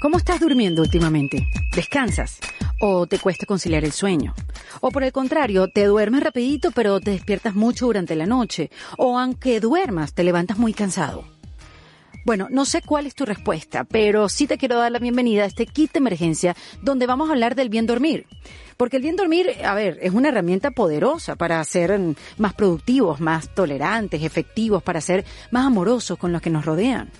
¿Cómo estás durmiendo últimamente? ¿Descansas? ¿O te cuesta conciliar el sueño? ¿O por el contrario, te duermes rapidito pero te despiertas mucho durante la noche? ¿O aunque duermas, te levantas muy cansado? Bueno, no sé cuál es tu respuesta, pero sí te quiero dar la bienvenida a este kit de emergencia donde vamos a hablar del bien dormir. Porque el bien dormir, a ver, es una herramienta poderosa para ser más productivos, más tolerantes, efectivos, para ser más amorosos con los que nos rodean.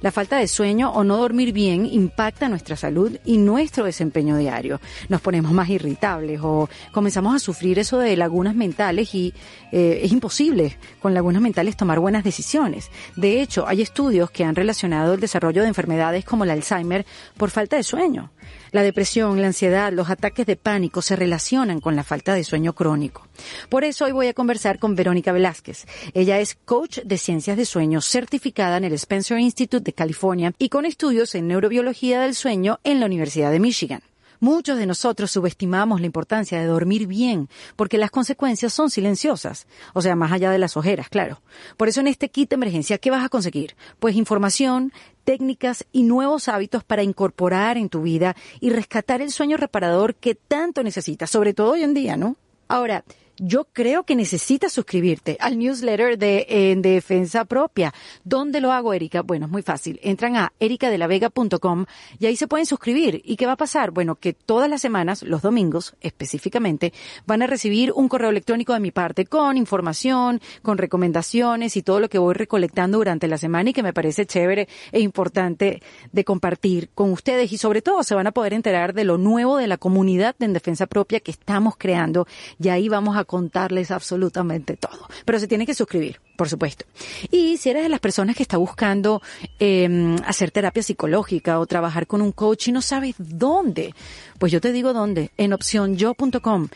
La falta de sueño o no dormir bien impacta nuestra salud y nuestro desempeño diario. Nos ponemos más irritables o comenzamos a sufrir eso de lagunas mentales y eh, es imposible con lagunas mentales tomar buenas decisiones. De hecho, hay estudios que han relacionado el desarrollo de enfermedades como el Alzheimer por falta de sueño. La depresión, la ansiedad, los ataques de pánico se relacionan con la falta de sueño crónico. Por eso hoy voy a conversar con Verónica Velázquez. Ella es coach de ciencias de sueño certificada en el Spencer Institute de California y con estudios en neurobiología del sueño en la Universidad de Michigan. Muchos de nosotros subestimamos la importancia de dormir bien, porque las consecuencias son silenciosas, o sea, más allá de las ojeras, claro. Por eso en este kit de emergencia, ¿qué vas a conseguir? Pues información, técnicas y nuevos hábitos para incorporar en tu vida y rescatar el sueño reparador que tanto necesitas, sobre todo hoy en día, ¿no? Ahora, yo creo que necesitas suscribirte al newsletter de En Defensa Propia. ¿Dónde lo hago, Erika? Bueno, es muy fácil. Entran a ericadelavega.com y ahí se pueden suscribir. ¿Y qué va a pasar? Bueno, que todas las semanas, los domingos específicamente, van a recibir un correo electrónico de mi parte con información, con recomendaciones y todo lo que voy recolectando durante la semana y que me parece chévere e importante de compartir con ustedes. Y sobre todo se van a poder enterar de lo nuevo de la comunidad de En Defensa Propia que estamos creando y ahí vamos a contarles absolutamente todo. Pero se tiene que suscribir, por supuesto. Y si eres de las personas que está buscando eh, hacer terapia psicológica o trabajar con un coach y no sabes dónde, pues yo te digo dónde, en opcionyo.com.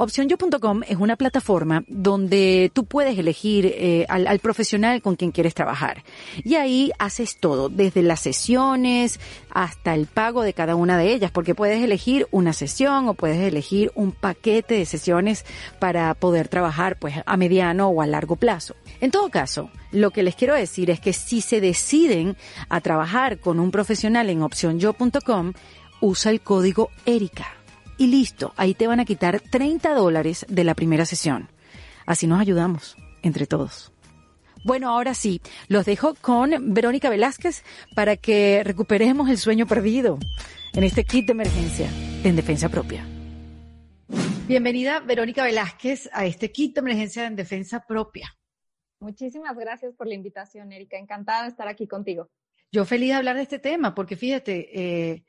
Opcionyo.com es una plataforma donde tú puedes elegir eh, al, al, profesional con quien quieres trabajar. Y ahí haces todo, desde las sesiones hasta el pago de cada una de ellas, porque puedes elegir una sesión o puedes elegir un paquete de sesiones para poder trabajar pues a mediano o a largo plazo. En todo caso, lo que les quiero decir es que si se deciden a trabajar con un profesional en opcionyo.com, usa el código ERICA y listo, ahí te van a quitar 30 dólares de la primera sesión. Así nos ayudamos, entre todos. Bueno, ahora sí, los dejo con Verónica Velázquez para que recuperemos el sueño perdido en este kit de emergencia en defensa propia. Bienvenida, Verónica Velázquez, a este kit de emergencia en defensa propia. Muchísimas gracias por la invitación, Erika. Encantada de estar aquí contigo. Yo feliz de hablar de este tema, porque fíjate, eh,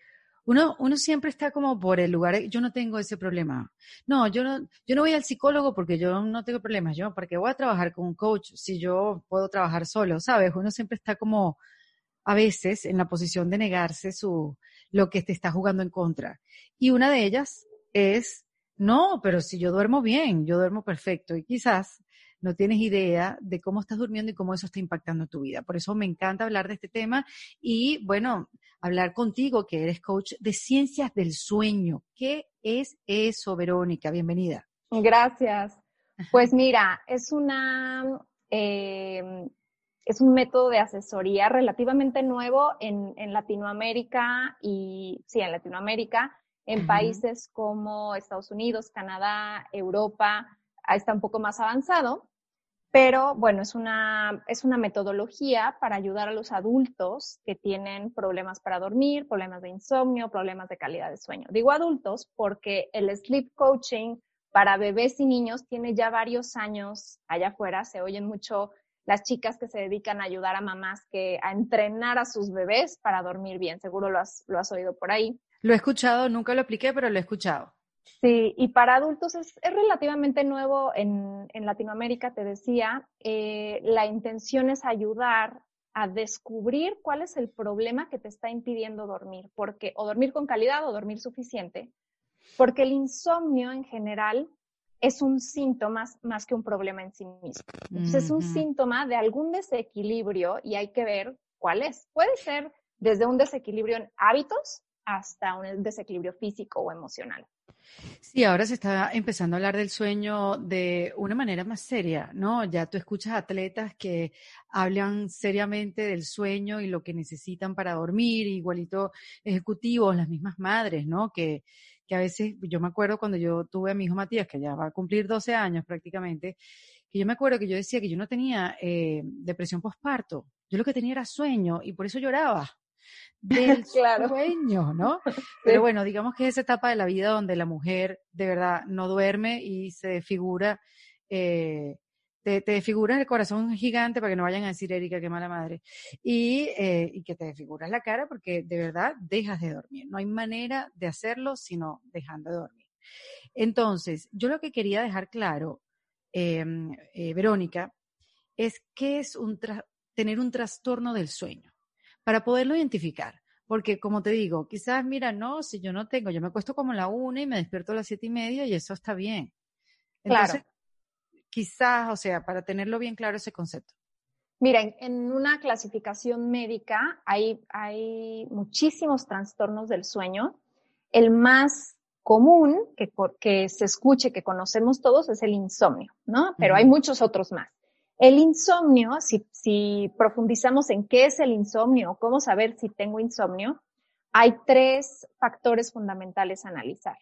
uno, uno siempre está como por el lugar, yo no tengo ese problema. No, yo no, yo no voy al psicólogo porque yo no tengo problemas. Yo, ¿para qué voy a trabajar con un coach si yo puedo trabajar solo? ¿Sabes? Uno siempre está como a veces en la posición de negarse su, lo que te está jugando en contra. Y una de ellas es, no, pero si yo duermo bien, yo duermo perfecto y quizás no tienes idea de cómo estás durmiendo y cómo eso está impactando tu vida. Por eso me encanta hablar de este tema y bueno, hablar contigo que eres coach de ciencias del sueño. ¿Qué es eso, Verónica? Bienvenida. Gracias. Pues mira, es una, eh, es un método de asesoría relativamente nuevo en, en Latinoamérica y, sí, en Latinoamérica, en uh -huh. países como Estados Unidos, Canadá, Europa, está un poco más avanzado. Pero bueno, es una, es una metodología para ayudar a los adultos que tienen problemas para dormir, problemas de insomnio, problemas de calidad de sueño. Digo adultos porque el sleep coaching para bebés y niños tiene ya varios años allá afuera. Se oyen mucho las chicas que se dedican a ayudar a mamás que a entrenar a sus bebés para dormir bien. Seguro lo has, lo has oído por ahí. Lo he escuchado, nunca lo apliqué, pero lo he escuchado. Sí, y para adultos es, es relativamente nuevo en, en, Latinoamérica, te decía. Eh, la intención es ayudar a descubrir cuál es el problema que te está impidiendo dormir, porque o dormir con calidad o dormir suficiente, porque el insomnio en general es un síntoma más que un problema en sí mismo. Entonces, es un síntoma de algún desequilibrio y hay que ver cuál es. Puede ser desde un desequilibrio en hábitos hasta un desequilibrio físico o emocional. Sí, ahora se está empezando a hablar del sueño de una manera más seria, ¿no? Ya tú escuchas atletas que hablan seriamente del sueño y lo que necesitan para dormir, igualito ejecutivos, las mismas madres, ¿no? Que, que a veces, yo me acuerdo cuando yo tuve a mi hijo Matías, que ya va a cumplir 12 años prácticamente, que yo me acuerdo que yo decía que yo no tenía eh, depresión postparto, yo lo que tenía era sueño y por eso lloraba del sueño, ¿no? Pero bueno, digamos que es esa etapa de la vida donde la mujer de verdad no duerme y se figura, eh, te, te desfiguras el corazón gigante para que no vayan a decir, Erika, qué mala madre, y, eh, y que te desfiguras la cara porque de verdad dejas de dormir. No hay manera de hacerlo sino dejando de dormir. Entonces, yo lo que quería dejar claro, em, eh, Verónica, es que es un tener un trastorno del sueño para poderlo identificar. Porque como te digo, quizás, mira, no, si yo no tengo, yo me acuesto como a la una y me despierto a las siete y media y eso está bien. Entonces, quizás, o sea, para tenerlo bien claro ese concepto. Mira, en una clasificación médica hay, hay muchísimos trastornos del sueño. El más común que, que se escuche, que conocemos todos, es el insomnio, ¿no? Pero hay muchos otros más. El insomnio, si, profundizamos en qué es el insomnio, cómo saber si tengo insomnio, hay tres factores fundamentales a analizar.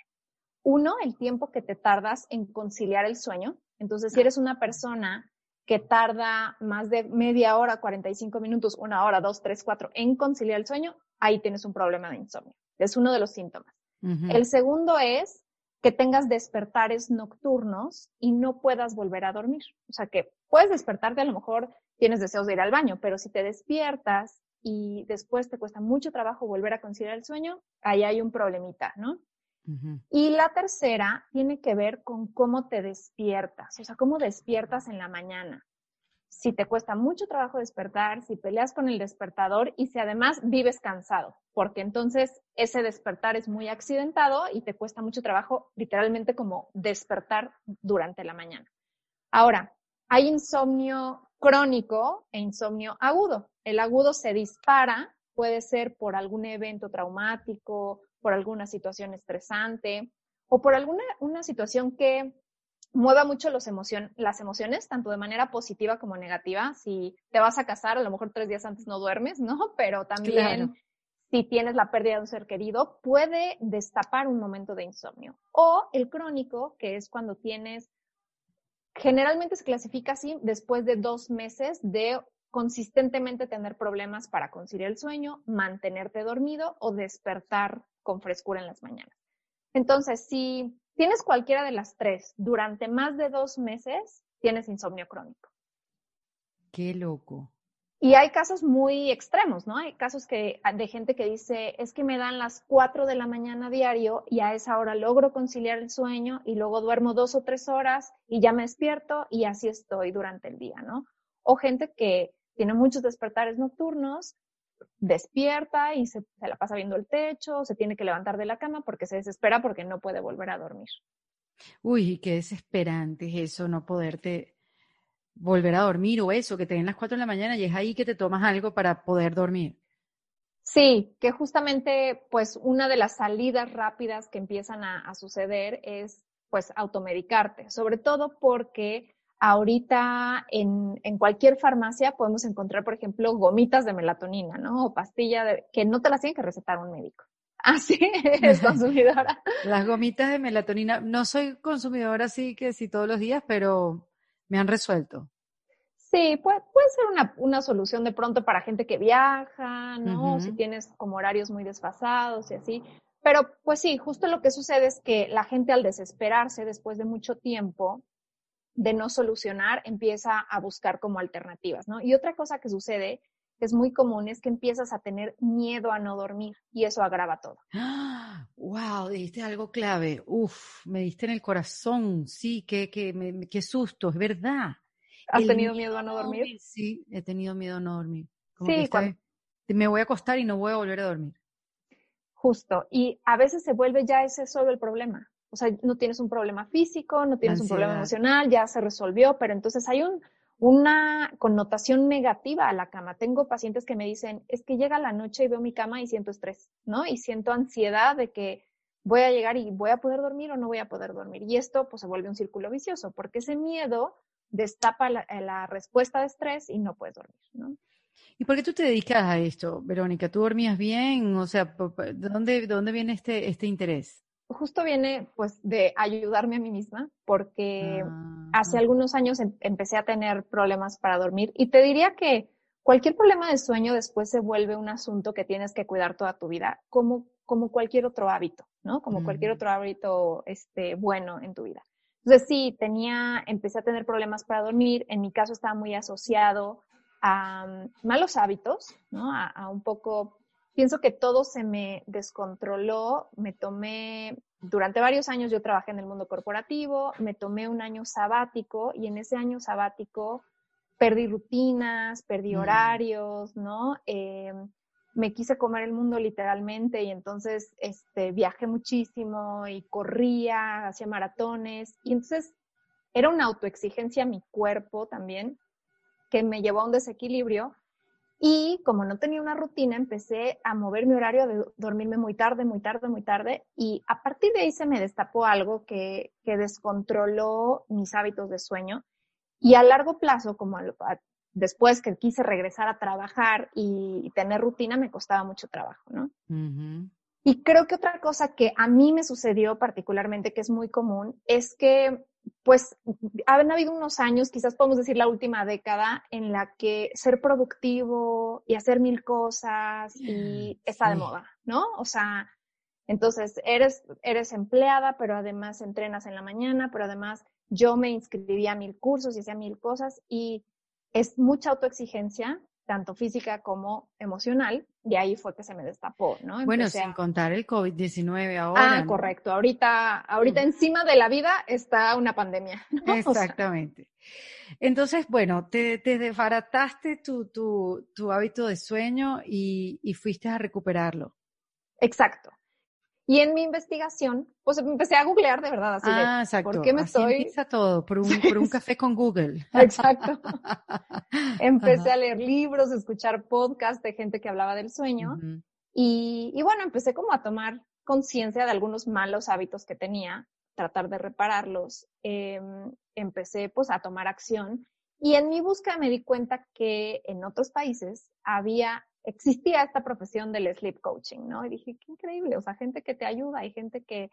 Uno, el tiempo que te tardas en conciliar el sueño. Entonces, si eres una persona que tarda más de media hora, 45 minutos, una hora, dos, tres, cuatro en conciliar el sueño, ahí tienes un problema de insomnio. Es uno de los síntomas. El segundo es que tengas despertares nocturnos y no puedas volver a dormir. O sea, que puedes despertarte, a lo mejor tienes deseos de ir al baño, pero si te despiertas y después te cuesta mucho trabajo volver a conciliar el sueño, ahí hay un problemita, ¿no? Y la tercera tiene que ver con cómo te despiertas, o sea, cómo despiertas en la mañana si te cuesta mucho trabajo despertar, si peleas con el despertador y si además vives cansado, porque entonces ese despertar es muy accidentado y te cuesta mucho trabajo literalmente como despertar durante la mañana. Ahora, hay insomnio crónico e insomnio agudo. El agudo se dispara, puede ser por algún evento traumático, por alguna situación estresante o por alguna una situación que mueva mucho los emocion las emociones, tanto de manera positiva como negativa. Si te vas a casar, a lo mejor tres días antes no duermes, ¿no? Pero también si tienes la pérdida de un ser querido, puede destapar un momento de insomnio. O el crónico, que es cuando tienes, generalmente se clasifica así después de dos meses de consistentemente tener problemas para conciliar el sueño, mantenerte dormido o despertar con frescura en las mañanas. Entonces, si tienes cualquiera de las tres durante más de dos meses, tienes insomnio crónico. Qué loco. Y hay casos muy extremos, ¿no? Hay casos que, de gente que dice, es que me dan las cuatro de la mañana diario y a esa hora logro conciliar el sueño y luego duermo dos o tres horas y ya me despierto y así estoy durante el día, ¿no? O gente que tiene muchos despertares nocturnos despierta y se, la pasa viendo el techo, se tiene que levantar de la cama porque se desespera porque no puede volver a dormir. Uy, qué desesperante es eso, no poderte volver a dormir o eso, que te den las cuatro de la mañana y es ahí que te tomas algo para poder dormir. Sí, que justamente pues una de las salidas rápidas que empiezan a, a suceder es pues automedicarte, sobre todo porque Ahorita en, en, cualquier farmacia podemos encontrar, por ejemplo, gomitas de melatonina, ¿no? O pastilla de, que no te las tiene que recetar un médico. Así es consumidora. Las gomitas de melatonina, no soy consumidora así que sí todos los días, pero me han resuelto. Sí, puede, puede ser una, una solución de pronto para gente que viaja, ¿no? Si tienes como horarios muy desfasados y así. Pero pues sí, justo lo que sucede es que la gente al desesperarse después de mucho tiempo, de no solucionar, empieza a buscar como alternativas, ¿no? Y otra cosa que sucede, que es muy común, es que empiezas a tener miedo a no dormir y eso agrava todo. ¡Wow! Dijiste algo clave. Uf, me diste en el corazón. Sí, qué, qué, qué susto, es verdad. ¿Has tenido miedo a no dormir? Sí, he tenido miedo a no dormir. sí, me voy a acostar y no voy a volver a dormir. Justo. Y a veces se vuelve ya ese solo el problema. O sea, no tienes un problema físico, no tienes un problema emocional, ya se resolvió, pero entonces hay un, una connotación negativa a la cama. Tengo pacientes que me dicen, es que llega la noche y veo mi cama y siento estrés, ¿no? Y siento ansiedad de que voy a llegar y voy a poder dormir o no voy a poder dormir. Y esto pues se vuelve un círculo vicioso, porque ese miedo destapa la, la respuesta de estrés y no puedes dormir, ¿no? ¿Y por qué tú te dedicas a esto, Verónica? ¿Tú dormías bien? O sea, ¿de dónde, de dónde viene este, este interés? Justo viene pues de ayudarme a mí misma, porque ah, hace algunos años em, empecé a tener problemas para dormir y te diría que cualquier problema de sueño después se vuelve un asunto que tienes que cuidar toda tu vida, como, como cualquier otro hábito, ¿no? Como cualquier otro hábito este, bueno en tu vida. Entonces sí, tenía, empecé a tener problemas para dormir, en mi caso estaba muy asociado a mm, malos hábitos, ¿no? A, un poco, pienso que todo se me descontroló, me tomé, durante varios años yo trabajé en el mundo corporativo, me tomé un año sabático y en ese año sabático perdí rutinas, perdí mm. horarios, ¿no? Eh, me quise comer el mundo literalmente y entonces este, viajé muchísimo y corría, hacía maratones y entonces era una autoexigencia a mi cuerpo también que me llevó a un desequilibrio. Y como no tenía una rutina, empecé a mover mi horario de dormirme muy tarde, muy tarde, muy tarde. Y a partir de ahí se me destapó algo que, que descontroló mis hábitos de sueño. Y a largo plazo, como después que quise regresar a trabajar y, tener rutina, me costaba mucho trabajo, ¿no? Y creo que otra cosa que a mí me sucedió particularmente, que es muy común, es que pues han habido unos años, quizás podemos decir la última década, en la que ser productivo y hacer mil cosas y está de moda, ¿no? O sea, entonces eres, eres empleada, pero además entrenas en la mañana, pero además yo me inscribía a mil cursos y hacía mil cosas y es mucha autoexigencia tanto física como emocional, y ahí fue que se me destapó, ¿no? bueno, sin contar el COVID-19 ahora. Ah, correcto. Ahorita, ahorita mm. encima de la vida está una pandemia. Exactamente. Entonces, bueno, te, te desbarataste tu, tu, tu, hábito de sueño y, y fuiste a recuperarlo. Exacto. Y en mi investigación, pues empecé a googlear de verdad, así ah, de, exacto. ¿por qué me así estoy...? todo, por un, por un café con Google. Exacto. empecé a leer libros, escuchar podcasts de gente que hablaba del sueño. y, y, bueno, empecé como a tomar conciencia de algunos malos hábitos que tenía, tratar de repararlos. Eh, empecé pues a tomar acción. Y en mi búsqueda me di cuenta que en otros países había existía esta profesión del sleep coaching, ¿no? Y dije, qué increíble, o sea, gente que te ayuda, hay gente que...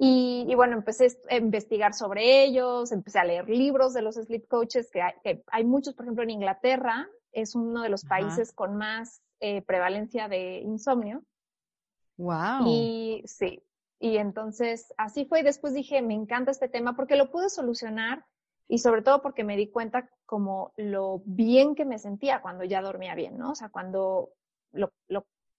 Y, bueno, empecé a investigar sobre ellos, empecé a leer libros de los sleep coaches, que hay, muchos, por ejemplo, en Inglaterra, es uno de los países con más eh, prevalencia de insomnio. Wow. Y sí, y entonces así fue y después dije, me encanta este tema porque lo pude solucionar y sobre todo porque me di cuenta como lo bien que me sentía cuando ya dormía bien, ¿no? O sea, cuando lo,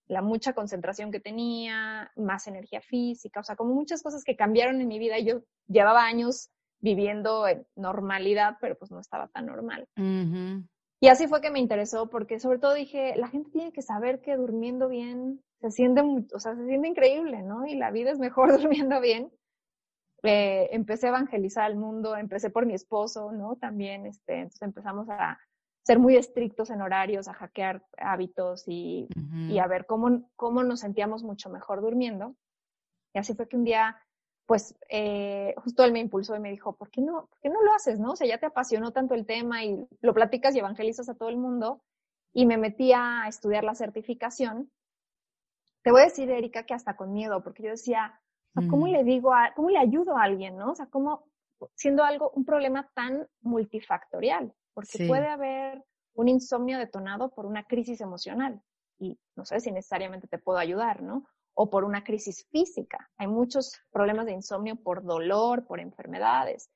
la mucha concentración que tenía, más energía física, o sea, como muchas cosas que cambiaron en mi vida yo llevaba años viviendo en normalidad, pero pues no estaba tan normal. Y así fue que me interesó porque sobre todo dije, la gente tiene que saber que durmiendo bien se siente, o sea, se siente increíble, ¿no? Y la vida es mejor durmiendo bien. Eh, empecé a evangelizar al mundo, empecé por mi esposo, ¿no? También, este, entonces empezamos a ser muy estrictos en horarios, a hackear hábitos y, y a ver cómo, cómo nos sentíamos mucho mejor durmiendo. Y así fue que un día, pues, eh, justo él me impulsó y me dijo, ¿por qué no, por qué no lo haces, no? O sea, ya te apasionó tanto el tema y lo platicas y evangelizas a todo el mundo. Y me metí a estudiar la certificación. Te voy a decir, Erika, que hasta con miedo, porque yo decía, ¿cómo mm. le digo, a, cómo le ayudo a alguien, no? O sea, cómo, siendo algo, un problema tan multifactorial, porque puede haber un insomnio detonado por una crisis emocional y no sé si necesariamente te puedo ayudar, ¿no? O por una crisis física. Hay muchos problemas de insomnio por dolor, por enfermedades.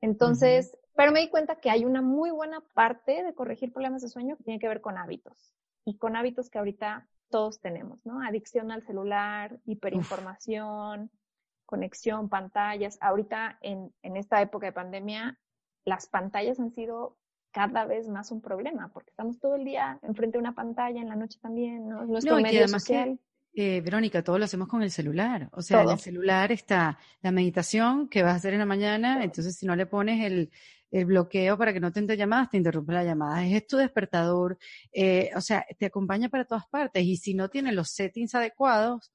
Entonces, pero me di cuenta que hay una muy buena parte de corregir problemas de sueño que tiene que ver con hábitos y con hábitos que ahorita todos tenemos, ¿no? Adicción al celular, hiperinformación, conexión, pantallas. Ahorita en, en esta época de pandemia, las pantallas han sido cada vez más un problema, porque estamos todo el día enfrente de una pantalla, en la noche también, ¿no? Nuestro no, medio social. eh, Verónica, todo lo hacemos con el celular. O sea, en el celular está la meditación que vas a hacer en la mañana, entonces si no le pones el, el bloqueo para que no te entre llamadas, te interrumpe la llamada. Es tu despertador, eh, o sea, te acompaña para todas partes y si no tiene los settings adecuados,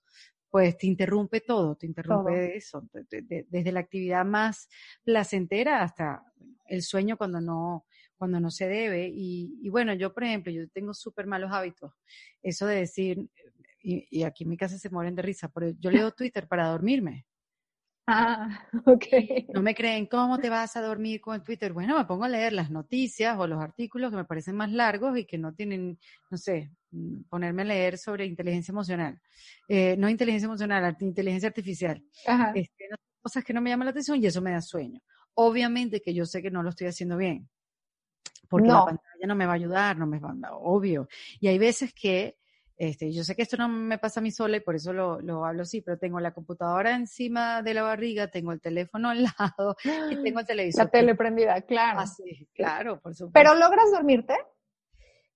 pues te interrumpe todo, te interrumpe eso, desde la actividad más placentera hasta el sueño cuando no, cuando no se debe. Y, y bueno, yo, por ejemplo, yo tengo súper malos hábitos. Eso de decir, y, y, aquí en mi casa se mueren de risa, pero yo leo Twitter para dormirme. Ah, ok. No me creen cómo te vas a dormir con Twitter. Bueno, me pongo a leer las noticias o los artículos que me parecen más largos y que no tienen, no sé, mm, ponerme a leer sobre inteligencia emocional. Eh, no inteligencia emocional, inteligencia artificial. Ajá. Este, cosas que no me llaman la atención y eso me da sueño. Obviamente que yo sé que no lo estoy haciendo bien, porque la pantalla no me va a ayudar, no me va a, obvio. Y hay veces que este, yo sé que esto no me pasa a mí sola y por eso lo, lo, hablo así, pero tengo la computadora encima de la barriga, tengo el teléfono al lado y tengo el televisor. La tele prendida, claro. Así, claro, por supuesto. ¿Pero logras dormirte?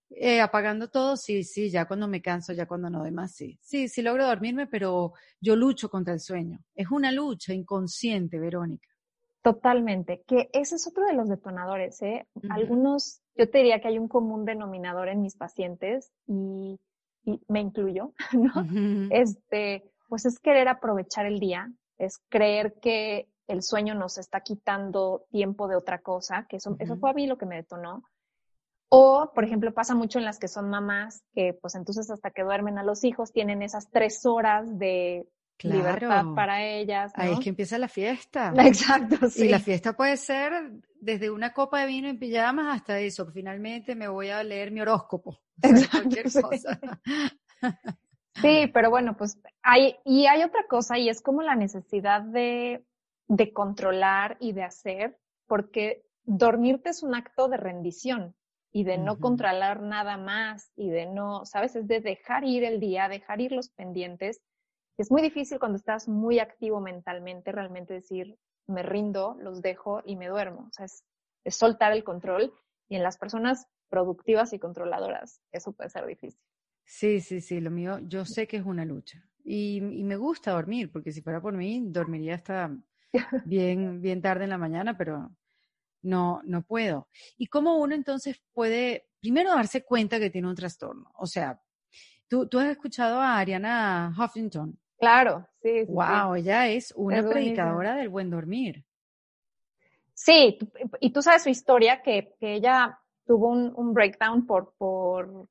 Eh, apagando todo, sí, sí, ya cuando me canso, ya cuando no demás, sí. Sí, sí logro dormirme, pero yo lucho contra el sueño. Es una lucha inconsciente, Verónica. Totalmente, que ese es otro de los detonadores, ¿eh? Algunos, yo te diría que hay un común denominador en mis pacientes y y me incluyo, ¿no? Este, pues es querer aprovechar el día, es creer que el sueño nos está quitando tiempo de otra cosa, que eso, eso fue a mí lo que me detonó. O, por ejemplo, pasa mucho en las que son mamás, que pues entonces hasta que duermen a los hijos tienen esas tres horas de libertad para ellas. Ahí es que empieza la fiesta. Exacto, sí. Y la fiesta puede ser desde una copa de vino en pijamas hasta eso. Finalmente me voy a leer mi horóscopo. cualquier cosa. Sí, pero bueno, pues hay, y hay otra cosa y es como la necesidad de, de controlar y de hacer, porque dormirte es un acto de rendición y de no controlar nada más y de no, sabes, es de dejar ir el día, dejar ir los pendientes es muy difícil cuando estás muy activo mentalmente realmente decir, me rindo, los dejo y me duermo. O sea, es, soltar el control y en las personas productivas y controladoras eso puede ser difícil. Sí, sí, sí, lo mío, yo sé que es una lucha y, y me gusta dormir, porque si fuera por mí, dormiría hasta bien, bien tarde en la mañana, pero no, no puedo. ¿Y cómo uno entonces puede, primero darse cuenta que tiene un trastorno? O sea, tú, tú has escuchado a Ariana Huffington. Claro, sí. wow, ella es una predicadora del buen dormir. Sí, y tú sabes su historia, que, que ella tuvo un, un, breakdown por, por,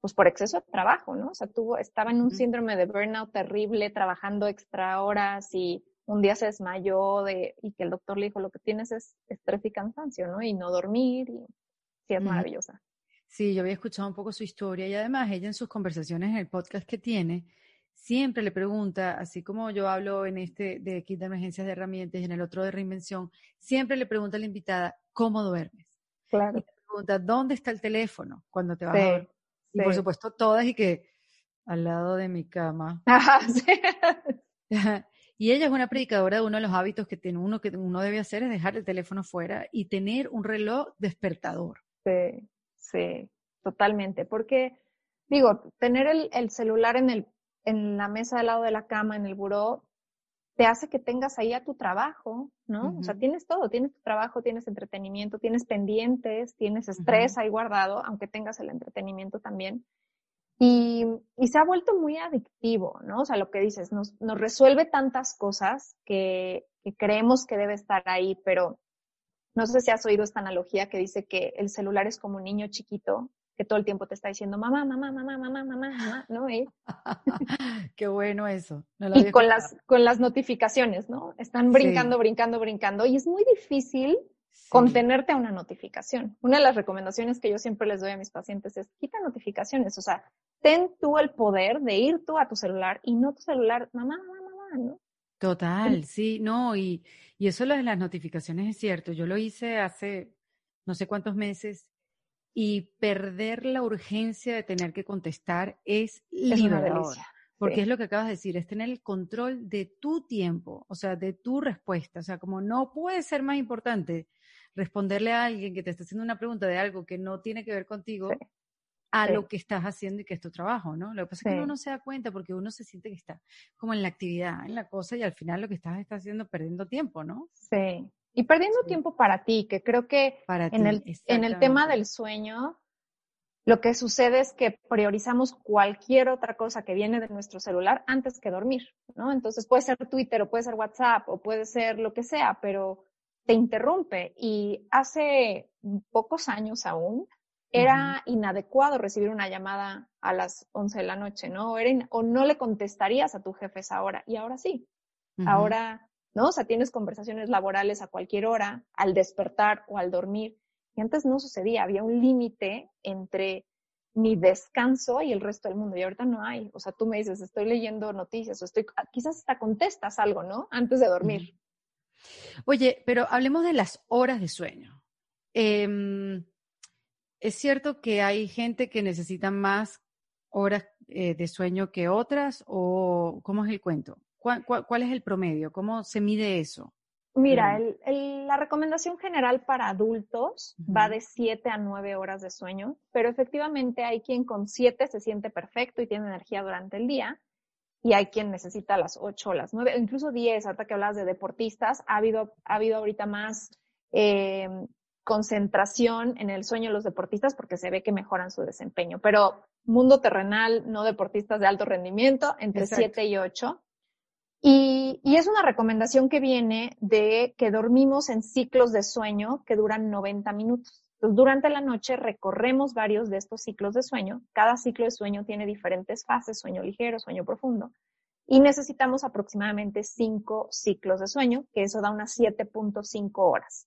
pues por exceso de trabajo, ¿no? O sea, tuvo, estaba en un síndrome de burnout terrible, trabajando extra horas y un día se desmayó de, y que el doctor le dijo, lo que tienes es estrés y cansancio, ¿no? Y no dormir, y sí, es maravillosa. Sí, yo había escuchado un poco su historia y además ella en sus conversaciones en el podcast que tiene, siempre le pregunta, así como yo hablo en este de kit de emergencias de herramientas y en el otro de reinvención, siempre le pregunta a la invitada, ¿cómo duermes? Claro. Y le pregunta, ¿dónde está el teléfono cuando te vas a dormir? Y por supuesto todas y que al lado de mi cama. Ajá, sí. y ella es una predicadora de uno de los hábitos que tiene uno que uno debe hacer es dejar el teléfono fuera y tener un reloj despertador. Sí, sí, totalmente. Porque, digo, tener el, el celular en el en la mesa al lado de la cama, en el buró, te hace que tengas ahí a tu trabajo, ¿no? O sea, tienes todo, tienes tu trabajo, tienes entretenimiento, tienes pendientes, tienes estrés ahí guardado, aunque tengas el entretenimiento también. Y, y, se ha vuelto muy adictivo, ¿no? O sea, lo que dices, nos, nos resuelve tantas cosas que, que creemos que debe estar ahí, pero no sé si has oído esta analogía que dice que el celular es como un niño chiquito que todo el tiempo te está diciendo mamá, mamá, mamá, mamá, mamá, mamá, ¿no? Y, Qué bueno eso. y con las, con las notificaciones, ¿no? Están brincando, brincando, brincando y es muy difícil contenerte a una notificación. Una de las recomendaciones que yo siempre les doy a mis pacientes es quita notificaciones, o sea, ten tú el poder de ir tú a tu celular y no tu celular, mamá, mamá, mamá, ¿no? Total, sí, no, y, y eso lo de las notificaciones es cierto. Yo lo hice hace no sé cuántos meses y perder la urgencia de tener que contestar es, es liberador. Porque es lo que acabas de decir, es tener el control de tu tiempo, o sea, de tu respuesta. O sea, como no puede ser más importante responderle a alguien que te está haciendo una pregunta de algo que no tiene que ver contigo a lo que estás haciendo y que es tu trabajo, ¿no? Lo que pasa es que uno no se da cuenta porque uno se siente que está como en la actividad, en la cosa y al final lo que estás está haciendo perdiendo tiempo, ¿no? Sí. Y perdiendo tiempo para ti, que creo que en, el, en el tema del sueño, lo que sucede es que priorizamos cualquier otra cosa que viene de nuestro celular antes que dormir, ¿no? Entonces puede ser Twitter o puede ser WhatsApp o puede ser lo que sea, pero te interrumpe. Y hace pocos años aún era inadecuado recibir una llamada a las 11 de la noche, ¿no? O, o no le contestarías a tu jefe esa hora y ahora sí. Ahora, ¿no? O sea, tienes conversaciones laborales a cualquier hora, al despertar o al dormir. Y antes no sucedía, había un límite entre mi descanso y el resto del mundo. Y ahorita no hay. O sea, tú me dices, estoy leyendo noticias o estoy, quizás hasta contestas algo, ¿no? Antes de dormir. Oye, pero hablemos de las horas de sueño. Em, es cierto que hay gente que necesita más horas eh, de sueño que otras, o cómo es el cuento? ¿Cuál, es el promedio? ¿Cómo se mide eso? Mira, la recomendación general para adultos va de 7 a 9 horas de sueño, pero efectivamente hay quien con 7 se siente perfecto y tiene energía durante el día, y hay quien necesita las 8 o las 9, o incluso 10, ahorita que hablas de deportistas, ha habido, ha habido ahorita más eh, concentración en el sueño de los deportistas porque se ve que mejoran su desempeño, pero mundo terrenal, no deportistas de alto rendimiento, entre 7 y 8. Y, y, es una recomendación que viene de que dormimos en ciclos de sueño que duran 90 minutos. Entonces, durante la noche recorremos varios de estos ciclos de sueño. Cada ciclo de sueño tiene diferentes fases, sueño ligero, sueño profundo. Y necesitamos aproximadamente cinco ciclos de sueño, que eso da unas 7.5 horas.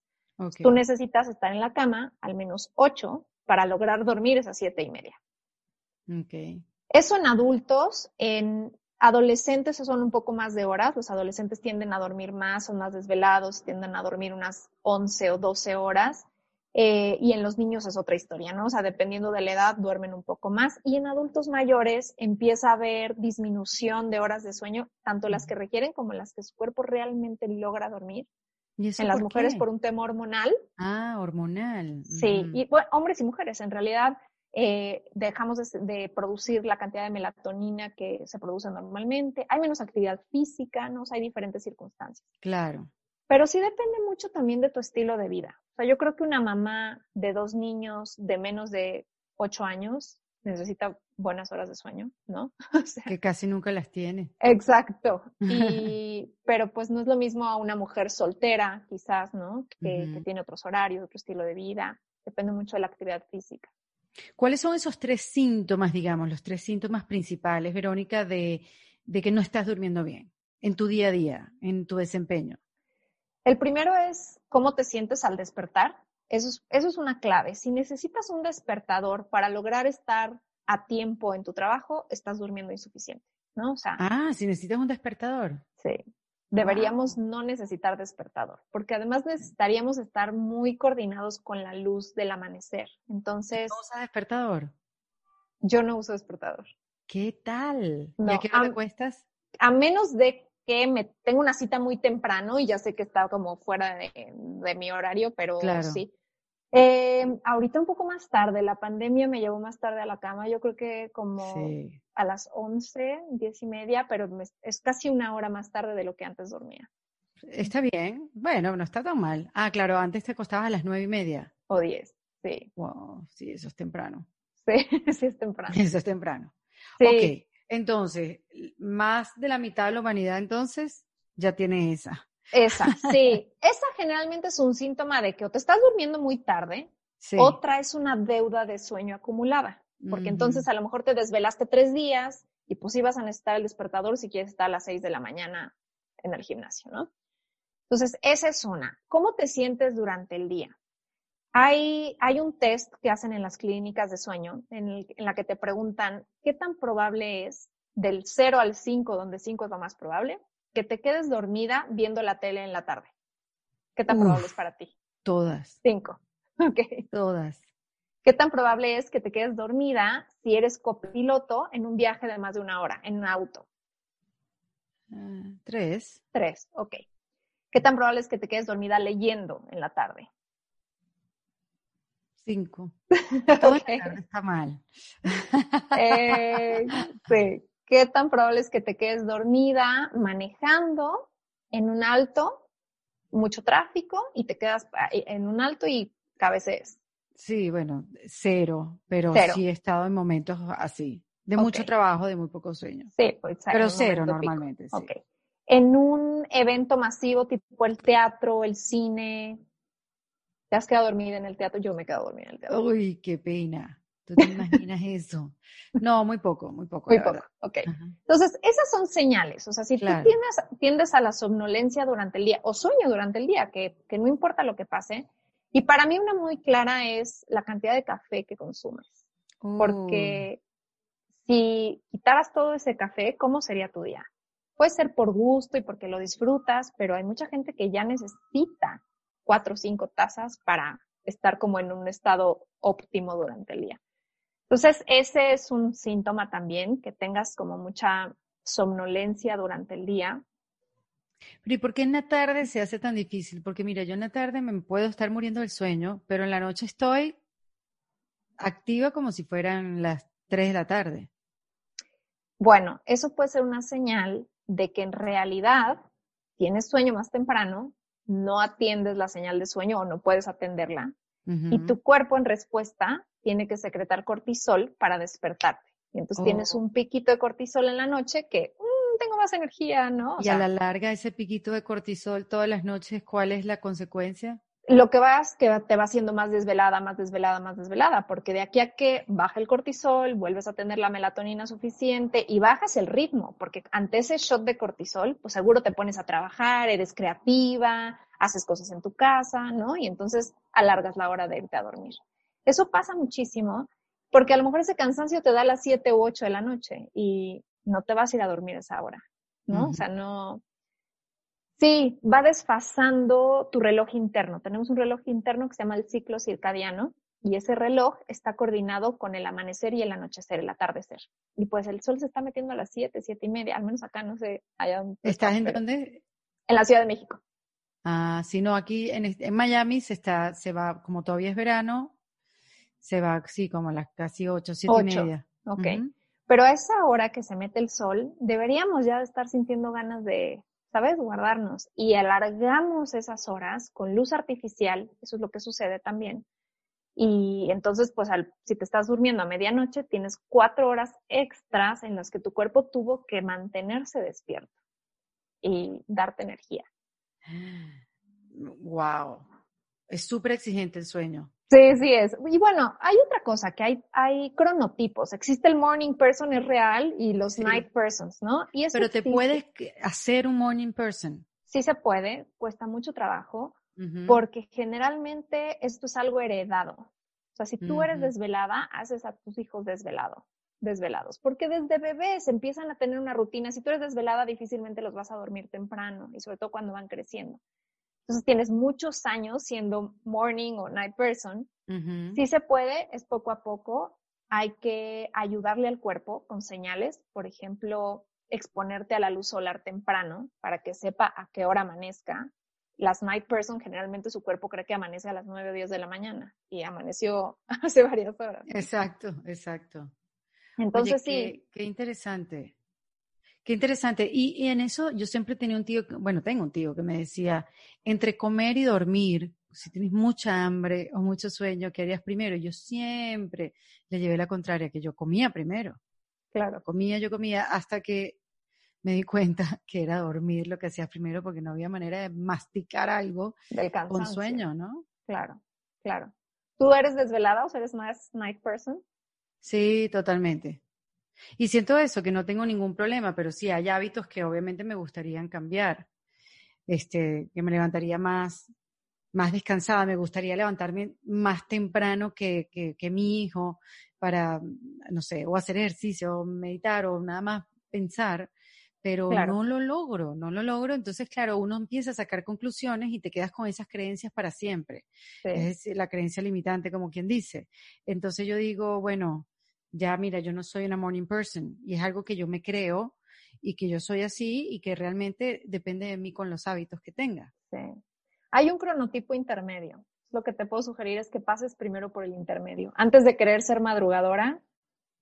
Tú necesitas estar en la cama al menos 8 para lograr dormir esas siete y media. Okay. Eso en adultos, en adolescentes son un poco más de horas. Los adolescentes tienden a dormir más, son más desvelados, tienden a dormir unas 11 o 12 horas. Eh, y en los niños es otra historia, ¿no? O sea, dependiendo de la edad, duermen un poco más. Y en adultos mayores empieza a haber disminución de horas de sueño, tanto las que requieren como las que su cuerpo realmente logra dormir. en las mujeres por un tema hormonal. Ah, hormonal. Sí, y bueno, hombres y mujeres. En realidad, eh, dejamos de, de, producir la cantidad de melatonina que se produce normalmente. Hay menos actividad física, ¿no? O sea, hay diferentes circunstancias. Claro. Pero sí depende mucho también de tu estilo de vida. O sea, yo creo que una mamá de dos niños de menos de ocho años necesita buenas horas de sueño, ¿no? O sea, que casi nunca las tiene. Exacto. Y, pero pues no es lo mismo a una mujer soltera, quizás, ¿no? Que, que tiene otros horarios, otro estilo de vida. Depende mucho de la actividad física. ¿Cuáles son esos tres síntomas, digamos, los tres síntomas principales, Verónica, de, de que no estás durmiendo bien en tu día a día, en tu desempeño? El primero es cómo te sientes al despertar. Eso es, eso es una clave. Si necesitas un despertador para lograr estar a tiempo en tu trabajo, estás durmiendo insuficiente, ¿no? O sea, ah, si necesitas un despertador. Sí. Deberíamos no necesitar despertador, porque además necesitaríamos estar muy coordinados con la luz del amanecer. Entonces. ¿No usas despertador? Yo no uso despertador. ¿Qué tal? ¿Y a qué hora te cuestas? A menos de que me tengo una cita muy temprano y ya sé que está como fuera de, mi horario, pero sí. Eh, ahorita un poco más tarde, la pandemia me llevó más tarde a la cama, yo creo que como a las 11, 10 y media, pero es casi una hora más tarde de lo que antes dormía. Está bien, bueno, no está tan mal. Ah, claro, antes te acostabas a las nueve y media. O 10, sí. Wow, sí, eso es temprano. Sí, sí es temprano. Eso es temprano. Sí. Ok, entonces, más de la mitad de la humanidad entonces ya tiene esa. Esa, sí. esa generalmente es un síntoma de que o te estás durmiendo muy tarde o traes una deuda de sueño acumulada. Porque entonces a lo mejor te desvelaste tres días y pues ibas a necesitar el despertador si quieres estar a las seis de la mañana en el gimnasio, ¿no? Entonces, esa es una. ¿Cómo te sientes durante el día? Hay, hay un test que hacen en las clínicas de sueño en, la que te preguntan qué tan probable es del 0 al 5, donde 5 es lo más probable, que te quedes dormida viendo la tele en la tarde. ¿Qué tan probable es para ti? Todas. 5. Ok. Todas. ¿Qué tan probable es que te quedes dormida si eres copiloto en un viaje de más de una hora, en un auto? Uh, tres. Tres, ok. ¿Qué tan probable es que te quedes dormida leyendo en la tarde? Cinco. Todo está mal. Eh, sí. ¿Qué tan probable es que te quedes dormida manejando en un alto mucho tráfico y te quedas en un alto y cabecees. Sí, bueno, cero, pero sí he estado en momentos así, de mucho trabajo, de muy poco sueño. Sí, pues. Pero cero normalmente. Sí. Ok. En un evento masivo tipo el teatro, el cine, ¿te has quedado dormida en el teatro? Yo me he quedado dormida en el teatro. Uy, qué pena. ¿Tú te imaginas eso? No, muy poco, muy poco. Muy poco, ok. Entonces, esas son señales. O sea, si tú tiendes, a la somnolencia durante el día o sueño durante el día, que, que no importa lo que pase, y para mí una muy clara es la cantidad de café que consumes. Porque si quitaras todo ese café, ¿cómo sería tu día? Puede ser por gusto y porque lo disfrutas, pero hay mucha gente que ya necesita cuatro o cinco tazas para estar como en un estado óptimo durante el día. Entonces, ese es un síntoma también, que tengas como mucha somnolencia durante el día. Pero ¿y por qué en la tarde se hace tan difícil? Porque mira, yo en la tarde me puedo estar muriendo del sueño, pero en la noche estoy activa como si fueran las 3 de la tarde. Bueno, eso puede ser una señal de que en realidad tienes sueño más temprano, no atiendes la señal de sueño o no puedes atenderla, y tu cuerpo en respuesta tiene que secretar cortisol para despertarte. Y entonces tienes oh. un piquito de cortisol en la noche que tengo más energía, ¿no? y a la larga, ese piquito de cortisol todas las noches, ¿cuál es la consecuencia? Lo que vas, que te va haciendo más desvelada, más desvelada, más desvelada, porque de aquí a que baja el cortisol, vuelves a tener la melatonina suficiente y bajas el ritmo, porque ante ese shot de cortisol, pues seguro te pones a trabajar, eres creativa, haces cosas en tu casa, ¿no? Y entonces alargas la hora de irte a dormir. Eso pasa muchísimo porque a lo mejor ese cansancio te da a las 7 u 8 de la noche y no te vas a ir a dormir esa hora, ¿no? O sea, no. Sí, va desfasando tu reloj interno. Tenemos un reloj interno que se llama el ciclo circadiano y ese reloj está coordinado con el amanecer y el anochecer, el atardecer. Y pues el sol se está metiendo a las 7, 7 y media, al menos acá, no sé, allá ¿Estás en dónde? En la Ciudad de México. Ah, sí, no, aquí en, en Miami se está, se va, como todavía es verano, se va así como a las casi ocho, siete y media. Ok. Pero a esa hora que se mete el sol, deberíamos ya estar sintiendo ganas de, ¿sabes? Guardarnos. Y alargamos esas horas con luz artificial, eso es lo que sucede también. Y entonces, pues, si te estás durmiendo a medianoche, tienes cuatro horas extras en las que tu cuerpo tuvo que mantenerse despierto y darte energía. Wow. Es súper exigente el sueño. Sí, sí es. Y bueno, hay otra cosa, que hay, hay cronotipos. Existe el morning person, es real, y los night persons, ¿no? Y Pero te puedes hacer un morning person. Sí se puede, cuesta mucho trabajo, porque generalmente esto es algo heredado. O sea, si tú eres desvelada, haces a tus hijos desvelado, desvelados, porque desde bebés empiezan a tener una rutina. Si tú eres desvelada, difícilmente los vas a dormir temprano, y sobre todo cuando van creciendo. Entonces tienes muchos años siendo morning o night person. Si se puede, es poco a poco. Hay que ayudarle al cuerpo con señales, por ejemplo, exponerte a la luz solar temprano para que sepa a qué hora amanezca. Las night person generalmente su cuerpo cree que amanece a las 9 o 10 de la mañana y amaneció hace varias horas. Exacto, exacto. Entonces sí. qué interesante. Qué interesante. Y, en eso yo siempre tenía un tío, bueno, tengo un tío que me decía, entre comer y dormir, si tienes mucha hambre o mucho sueño, ¿qué harías primero? Yo siempre le llevé la contraria, que yo comía primero. Claro. Comía, yo comía hasta que me di cuenta que era dormir lo que hacía primero porque no había manera de masticar algo con sueño, ¿no? Claro, claro. ¿Tú eres desvelada o eres más night person? Sí, totalmente. Y siento eso, que no tengo ningún problema, pero sí hay hábitos que obviamente me gustarían cambiar. Este, que me levantaría más, más descansada, me gustaría levantarme más temprano que, que, mi hijo para, no sé, o hacer ejercicio, o meditar, o nada más pensar, pero no lo logro, no lo logro. Entonces, claro, uno empieza a sacar conclusiones y te quedas con esas creencias para siempre. Es la creencia limitante, como quien dice. Entonces yo digo, bueno, ya mira, yo no soy una morning person y es algo que yo me creo y que yo soy así y que realmente depende de mí con los hábitos que tenga. Sí. Hay un cronotipo intermedio. Lo que te puedo sugerir es que pases primero por el intermedio. Antes de querer ser madrugadora,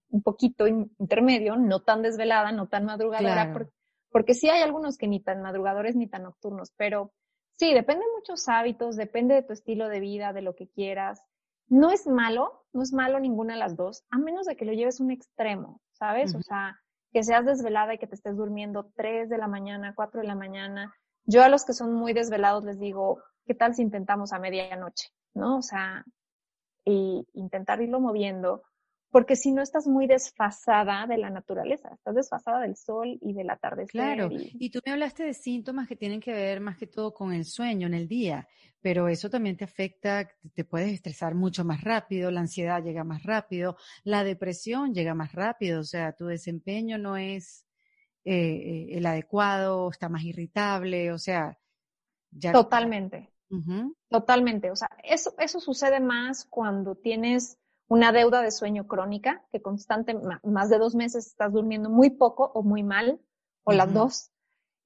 un poquito intermedio, no tan desvelada, no tan madrugadora, porque, porque sí hay algunos que ni tan madrugadores ni tan nocturnos, pero Sí, depende de muchos hábitos, depende de tu estilo de vida, de lo que quieras. No es malo, no es malo ninguna de las dos, a menos de que lo lleves un extremo, ¿sabes? O sea, que seas desvelada y que te estés durmiendo 3 de la mañana, 4 de la mañana. Yo a los que son muy desvelados les digo, ¿qué tal si intentamos a medianoche? ¿No? O sea, y intentar irlo moviendo porque si no estás muy desfasada de la naturaleza, estás desfasada del sol y del atardecer. Claro, y... tú me hablaste de síntomas que tienen que ver más que todo con el sueño en el día, pero eso también te afecta, te puedes estresar mucho más rápido, la ansiedad llega más rápido, la depresión llega más rápido, o sea, tu desempeño no es eh, eh, el adecuado, está más irritable, o sea, ya... Totalmente. Totalmente, o sea, eso, eso sucede más cuando tienes una deuda de sueño crónica, que constante, más de dos meses estás durmiendo muy poco o muy mal, o las dos.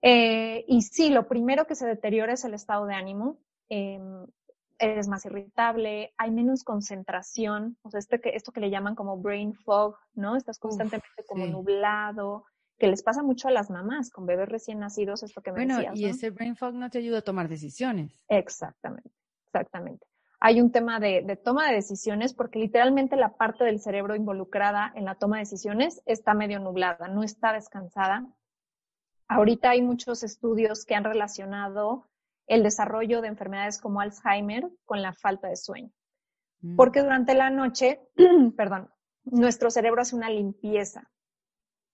Eh, y sí, lo primero que se deteriora es el estado de ánimo. Eh, eres más irritable, hay menos concentración, o sea, este que, esto que le llaman como brain fog, ¿no? Estás constantemente como nublado, que les pasa mucho a las mamás con bebés recién nacidos, esto que me bueno, y ese brain fog no te ayuda a tomar decisiones. Exactamente, exactamente hay un tema de, toma de decisiones porque literalmente la parte del cerebro involucrada en la toma de decisiones está medio nublada, no está descansada. Ahorita hay muchos estudios que han relacionado el desarrollo de enfermedades como Alzheimer con la falta de sueño. Mm. Porque durante la noche, perdón, nuestro cerebro hace una limpieza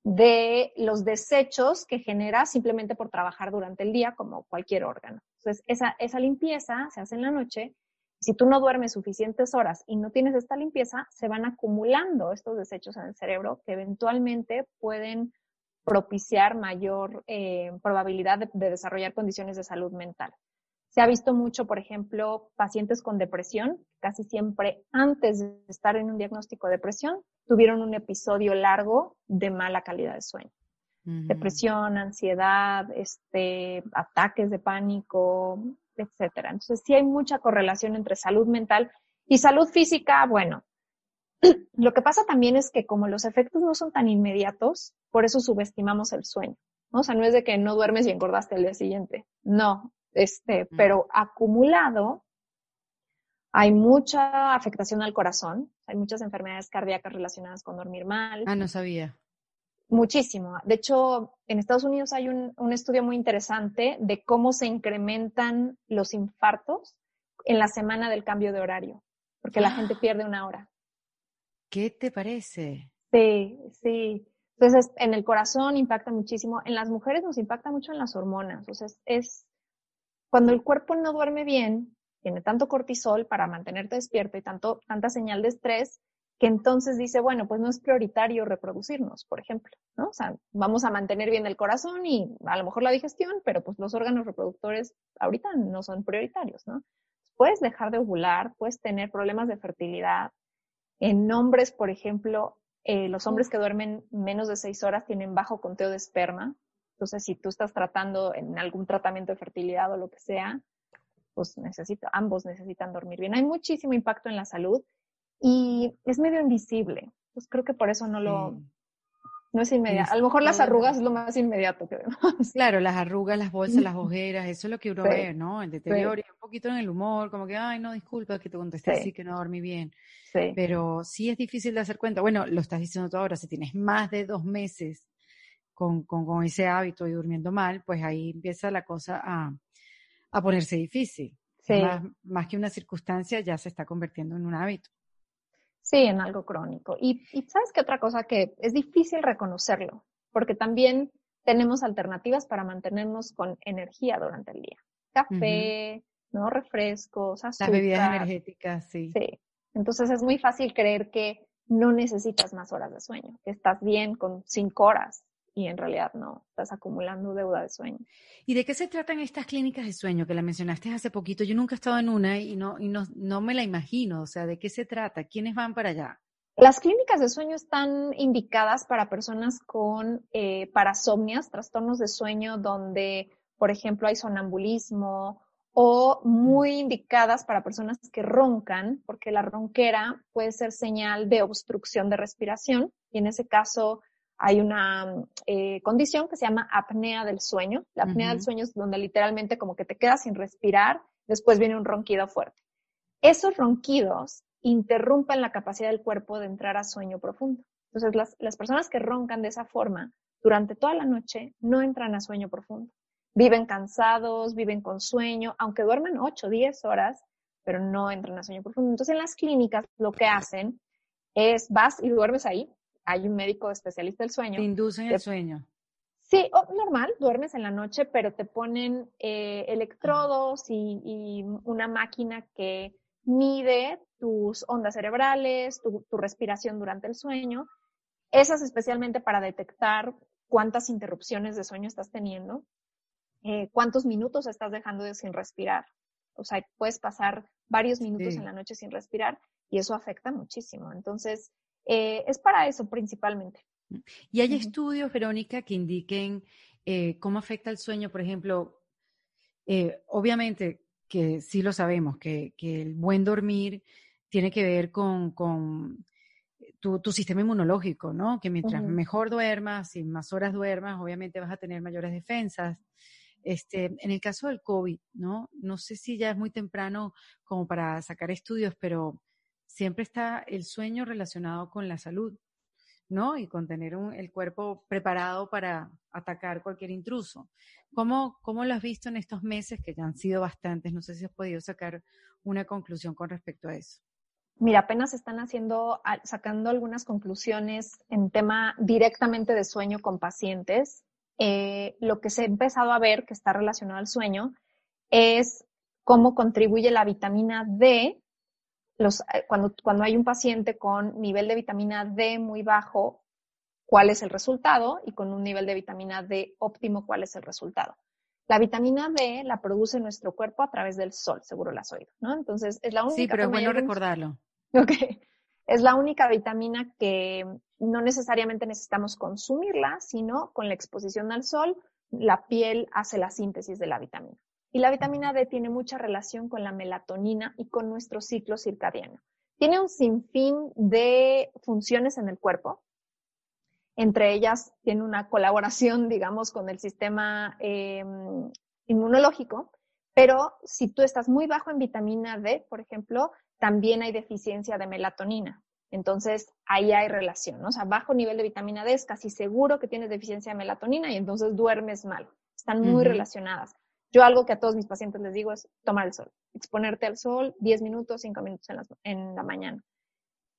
de los desechos que genera simplemente por trabajar durante el día como cualquier órgano. Entonces, esa, esa limpieza se hace en la noche si tú no duermes suficientes horas y no tienes esta limpieza, se van acumulando estos desechos en el cerebro que eventualmente pueden propiciar mayor eh, probabilidad de, desarrollar condiciones de salud mental. Se ha visto mucho, por ejemplo, pacientes con depresión, casi siempre antes de estar en un diagnóstico de depresión, tuvieron un episodio largo de mala calidad de sueño. Depresión, ansiedad, este, ataques de pánico, etcétera. Entonces, sí hay mucha correlación entre salud mental y salud física. Bueno, lo que pasa también es que como los efectos no son tan inmediatos, por eso subestimamos el sueño. ¿no? O sea, no es de que no duermes y engordaste el día siguiente. No, este, mm. pero acumulado hay mucha afectación al corazón, hay muchas enfermedades cardíacas relacionadas con dormir mal. Ah, no sabía. Muchísimo. De hecho, en Estados Unidos hay un, estudio muy interesante de cómo se incrementan los infartos en la semana del cambio de horario, porque la gente pierde una hora. ¿Qué te parece? Sí, sí. Entonces, en el corazón impacta muchísimo. En las mujeres nos impacta mucho en las hormonas. Entonces, es cuando el cuerpo no duerme bien, tiene tanto cortisol para mantenerte despierto y tanto, tanta señal de estrés, que entonces dice, bueno, pues no es prioritario reproducirnos, por ejemplo, ¿no? O sea, vamos a mantener bien el corazón y a lo mejor la digestión, pero pues los órganos reproductores ahorita no son prioritarios, ¿no? Puedes dejar de ovular, puedes tener problemas de fertilidad. En hombres, por ejemplo, eh, los hombres que duermen menos de seis horas tienen bajo conteo de esperma. Entonces, si tú estás tratando en algún tratamiento de fertilidad o lo que sea, pues necesita, ambos necesitan dormir bien. Hay muchísimo impacto en la salud y es medio invisible. Pues creo que por eso no lo, no es inmediato. A lo mejor las arrugas es lo más inmediato que vemos. Claro, las arrugas, las bolsas, las ojeras, eso es lo que uno ve, ¿no? El deterioro y un poquito en el humor, como que, ay, no, disculpa que te contesté así, que no dormí bien. Sí. Pero sí es difícil de hacer cuenta. Bueno, lo estás diciendo tú ahora, si tienes más de dos meses con, con, con ese hábito y durmiendo mal, pues ahí empieza la cosa a, a ponerse difícil. Más, más que una circunstancia, ya se está convirtiendo en un hábito. Sí, en algo crónico. Y, sabes qué otra cosa que es difícil reconocerlo, porque también tenemos alternativas para mantenernos con energía durante el día. Café, ¿no? Refrescos, azúcar. Las bebidas energéticas, sí. Sí. Entonces es muy fácil creer que no necesitas más horas de sueño, que estás bien con cinco horas y en realidad no, estás acumulando deuda de sueño. ¿Y de qué se tratan estas clínicas de sueño que la mencionaste hace poquito? Yo nunca he estado en una y no, y no, no me la imagino, o sea, ¿de qué se trata? ¿Quiénes van para allá? Las clínicas de sueño están indicadas para personas con eh, parasomnias, trastornos de sueño donde, por ejemplo, hay sonambulismo o muy indicadas para personas que roncan, porque la ronquera puede ser señal de obstrucción de respiración y en ese caso hay una eh, condición que se llama apnea del sueño. La apnea del sueño es donde literalmente como que te quedas sin respirar, después viene un ronquido fuerte. Esos ronquidos interrumpen la capacidad del cuerpo de entrar a sueño profundo. Entonces, las, las personas que roncan de esa forma durante toda la noche no entran a sueño profundo. Viven cansados, viven con sueño, aunque duermen 8, 10 horas, pero no entran a sueño profundo. Entonces, en las clínicas lo que hacen es vas y duermes ahí. Hay un médico especialista del sueño. Te inducen el sueño. Sí, normal, duermes en la noche, pero te ponen eh, electrodos y, una máquina que mide tus ondas cerebrales, tu, respiración durante el sueño. Esas especialmente para detectar cuántas interrupciones de sueño estás teniendo, eh, cuántos minutos estás dejando de sin respirar. O sea, puedes pasar varios minutos en la noche sin respirar y eso afecta muchísimo. Entonces, eh, es para eso principalmente. ¿Y hay estudios, Verónica, que indiquen eh, cómo afecta el sueño? Por ejemplo, obviamente que sí lo sabemos, que, el buen dormir tiene que ver con, tu, sistema inmunológico, ¿no? Que mientras mejor duermas y más horas duermas, obviamente vas a tener mayores defensas. Este, en el caso del COVID, ¿no? No sé si ya es muy temprano como para sacar estudios, pero siempre está el sueño relacionado con la salud, ¿no? Y con tener el cuerpo preparado para atacar cualquier intruso. ¿Cómo, ¿Cómo lo has visto en estos meses, que ya han sido bastantes? No sé si has podido sacar una conclusión con respecto a eso. Mira, apenas están haciendo, sacando algunas conclusiones en tema directamente de sueño con pacientes. Eh, lo que se ha empezado a ver que está relacionado al sueño es cómo contribuye la vitamina D. Los, eh, cuando, cuando hay un paciente con nivel de vitamina D muy bajo, cuál es el resultado y con un nivel de vitamina D óptimo, cuál es el resultado. La vitamina D la produce nuestro cuerpo a través del sol, seguro la has oído, ¿no? Entonces, es la única. Sí, pero es bueno recordarlo. Ok. Es la única vitamina que no necesariamente necesitamos consumirla, sino con la exposición al sol, la piel hace la síntesis de la vitamina. Y la vitamina D tiene mucha relación con la melatonina y con nuestro ciclo circadiano. Tiene un sinfín de funciones en el cuerpo. Entre ellas tiene una colaboración, digamos, con el sistema em, inmunológico. Pero si tú estás muy bajo en vitamina D, por ejemplo, también hay deficiencia de melatonina. Entonces, ahí hay relación, ¿no? O sea, bajo nivel de vitamina D es casi seguro que tienes deficiencia de melatonina y entonces duermes mal. Están muy relacionadas. Yo algo que a todos mis pacientes les digo es tomar el sol, exponerte al sol 10 minutos, 5 minutos en, la mañana.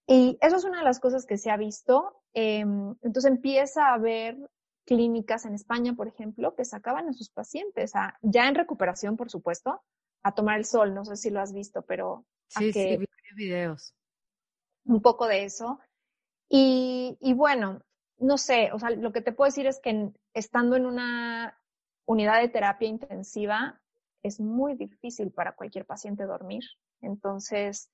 Y eso es una de las cosas que se ha visto. Em, entonces empieza a haber clínicas en España, por ejemplo, que sacaban a sus pacientes, ya en recuperación, por supuesto, a tomar el sol. No sé si lo has visto, pero Sí, sí, vi videos. Un poco de eso. Y, y, bueno, no sé, o sea, lo que te puedo decir es que estando en una unidad de terapia intensiva es muy difícil para cualquier paciente dormir. Entonces,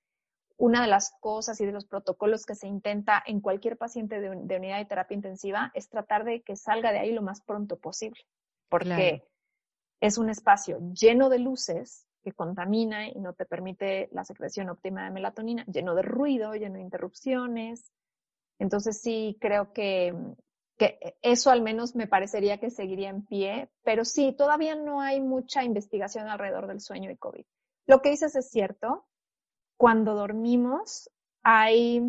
una de las cosas y de los protocolos que se intenta en cualquier paciente de, unidad de terapia intensiva es tratar de que salga de ahí lo más pronto posible, porque es un espacio lleno de luces que contamina y no te permite la secreción óptima de melatonina, lleno de ruido, lleno de interrupciones. Entonces sí creo que, que eso al menos me parecería que seguiría en pie, pero sí, todavía no hay mucha investigación alrededor del sueño y COVID. Lo que dices es cierto, cuando dormimos hay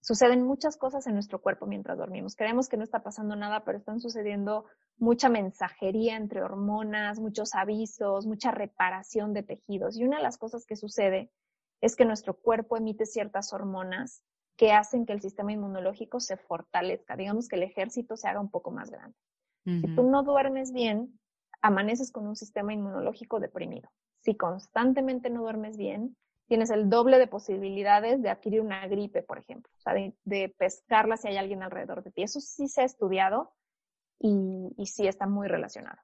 suceden muchas cosas en nuestro cuerpo mientras dormimos. Creemos que no está pasando nada, pero están sucediendo mucha mensajería entre hormonas, muchos avisos, mucha reparación de tejidos. Y una de las cosas que sucede es que nuestro cuerpo emite ciertas hormonas que hacen que el sistema inmunológico se fortalezca, digamos que el ejército se haga un poco más grande. Si tú no duermes bien, amaneces con un sistema inmunológico deprimido. Si constantemente no duermes bien, tienes el doble de posibilidades de adquirir una gripe, por ejemplo, o sea, de, de pescarla si hay alguien alrededor de ti. Eso sí se ha estudiado y, y sí está muy relacionado.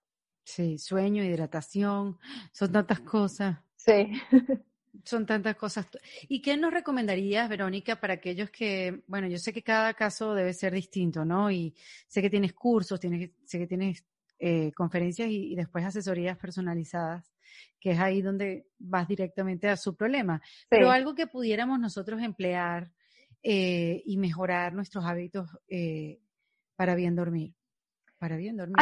Sí, sueño, hidratación, son tantas cosas. Sí. Son tantas cosas. ¿Y qué nos recomendarías, Verónica, para aquellos que, bueno, yo sé que cada caso debe ser distinto, ¿no? Y sé que tienes cursos, tienes, sé que tienes eh, conferencias y, después asesorías personalizadas, que es ahí donde vas directamente a su problema. Pero algo que pudiéramos nosotros emplear eh, y mejorar nuestros hábitos eh, para bien dormir. Para bien dormir.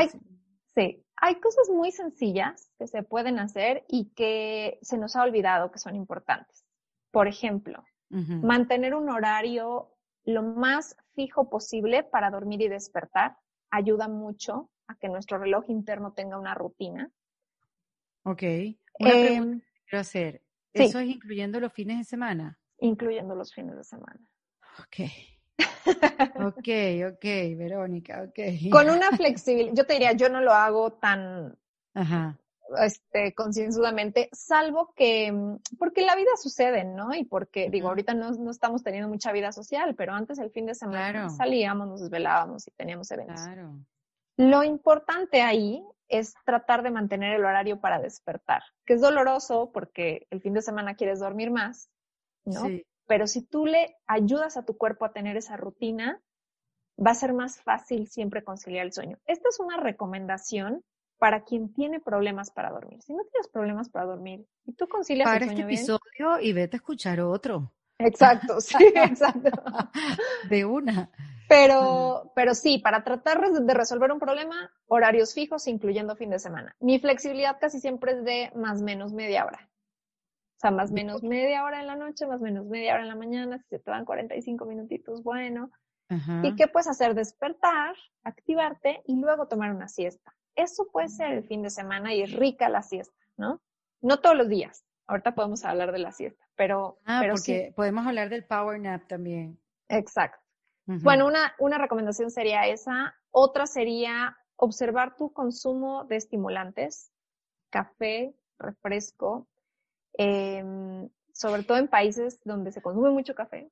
Sí, hay cosas muy sencillas que se pueden hacer y que se nos ha olvidado que son importantes. Por ejemplo, mantener un horario lo más fijo posible para dormir y despertar ayuda mucho a que nuestro reloj interno tenga una rutina. Ok. Una pregunta em, que quiero hacer. ¿Eso es incluyendo los fines de semana? Incluyendo los fines de semana. Ok. Ok, ok, Verónica, ok. Con una flexibilidad, yo te diría, yo no lo hago tan Ajá. Este, concienzudamente, salvo que, porque la vida sucede, ¿no? Y porque, digo, ahorita no, no, estamos teniendo mucha vida social, pero antes el fin de semana salíamos, nos desvelábamos y teníamos eventos. Claro. Lo importante ahí es tratar de mantener el horario para despertar, que es doloroso porque el fin de semana quieres dormir más, ¿no? Pero si tú le ayudas a tu cuerpo a tener esa rutina, va a ser más fácil siempre conciliar el sueño. Esta es una recomendación para quien tiene problemas para dormir. Si no tienes problemas para dormir y tú concilias el sueño este episodio y vete a escuchar otro. Exacto, sí, exacto. De una. Pero, pero sí, para tratar de resolver un problema, horarios fijos, incluyendo fin de semana. Mi flexibilidad casi siempre es de más menos media hora. O sea, más menos media hora en la noche, más menos media hora en la mañana, si se te dan 45 minutitos, bueno. ¿Y qué puedes hacer? Despertar, activarte y luego tomar una siesta. Eso puede ser el fin de semana y es rica la siesta, ¿no? No todos los días. Ahorita podemos hablar de la siesta, pero... Ah, porque podemos hablar del power nap también. Exacto. Bueno, una, una recomendación sería esa. Otra sería observar tu consumo de estimulantes, café, refresco, em, sobre todo en países donde se consume mucho café.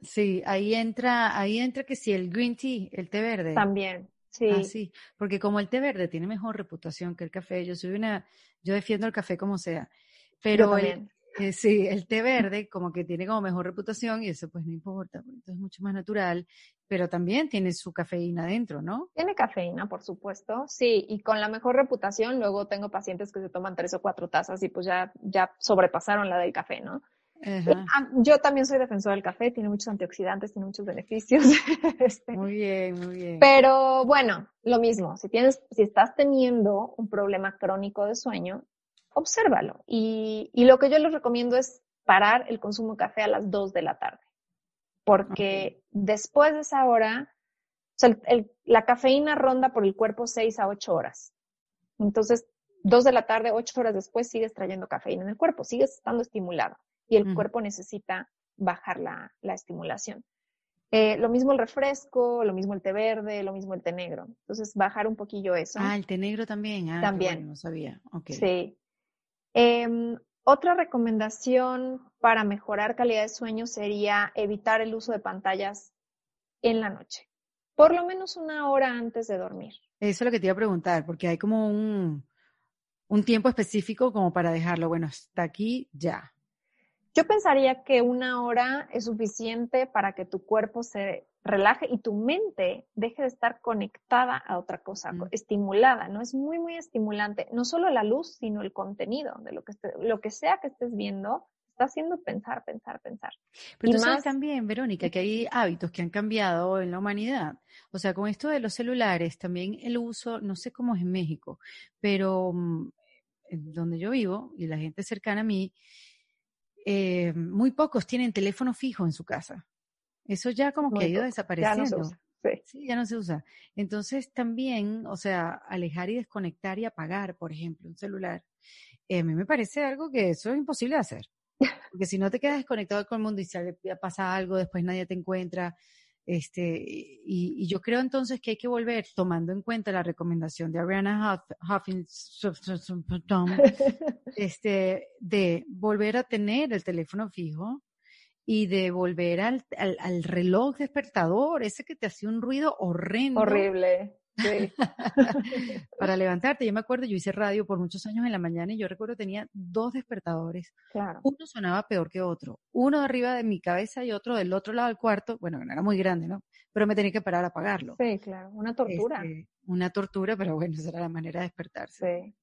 Sí, ahí entra, ahí entra que sí, el green tea, el té verde. También, sí. Ah, sí, porque como el té verde tiene mejor reputación que el café, yo soy una, yo defiendo el café como sea, pero el, eh, sí, el té verde como que tiene como mejor reputación y eso pues no importa, entonces es mucho más natural, pero también tiene su cafeína dentro, ¿no? Tiene cafeína, por supuesto, sí, y con la mejor reputación luego tengo pacientes que se toman tres o cuatro tazas y pues ya, ya sobrepasaron la del café, ¿no? Ah, yo también soy defensor del café, tiene muchos antioxidantes, tiene muchos beneficios. Este, muy bien, muy bien. Pero bueno, lo mismo, si tienes, si estás teniendo un problema crónico de sueño, obsérvalo. Y, y, lo que yo les recomiendo es parar el consumo de café a las 2 de la tarde. Porque después de esa hora, o sea, la cafeína ronda por el cuerpo 6 a 8 horas. Entonces, 2 de la tarde, 8 horas después, sigues trayendo cafeína en el cuerpo, sigues estando estimulado y el cuerpo necesita bajar la, la estimulación. Eh, lo mismo el refresco, lo mismo el té verde, lo mismo el té negro. Entonces, bajar un poquillo eso. Ah, el té negro también. Ah, también. no sabía. Okay. Sí. Em, otra recomendación para mejorar calidad de sueño sería evitar el uso de pantallas en la noche, por lo menos una hora antes de dormir. Eso es lo que te iba a preguntar, porque hay como un, un tiempo específico como para dejarlo, bueno, hasta aquí ya. Yo pensaría que una hora es suficiente para que tu cuerpo se relaje y tu mente deje de estar conectada a otra cosa, estimulada, ¿no? Es muy, muy estimulante. No solo la luz, sino el contenido de lo que, lo que sea que estés viendo, está haciendo pensar, pensar, pensar. Pero tú sabes también, Verónica, que hay hábitos que han cambiado en la humanidad. O sea, con esto de los celulares, también el uso, no sé cómo es en México, pero mm, donde yo vivo y la gente cercana a mí, eh, muy pocos tienen teléfono fijo en su casa. Eso ya como que ha ido desapareciendo. Ya no se usa. Sí. ya no se usa. Entonces también, o sea, alejar y desconectar y apagar, por ejemplo, un celular, eh, a mí me parece algo que eso es imposible de hacer. Porque si no te quedas desconectado con el mundo y si pasa algo, después nadie te encuentra. Este, y, yo creo entonces que hay que volver, tomando en cuenta la recomendación de Ariana Huffington, este, de volver a tener el teléfono fijo, y de volver al, al, reloj despertador, ese que te hacía un ruido horrendo. Horrible. Sí. para levantarte. Yo me acuerdo, yo hice radio por muchos años en la mañana y yo recuerdo tenía dos despertadores. Claro. Uno sonaba peor que otro. Uno arriba de mi cabeza y otro del otro lado del cuarto. Bueno, no era muy grande, ¿no? Pero me tenía que parar a apagarlo. Sí, claro. Una tortura. Este, una tortura, pero bueno, esa era la manera de despertarse. Sí.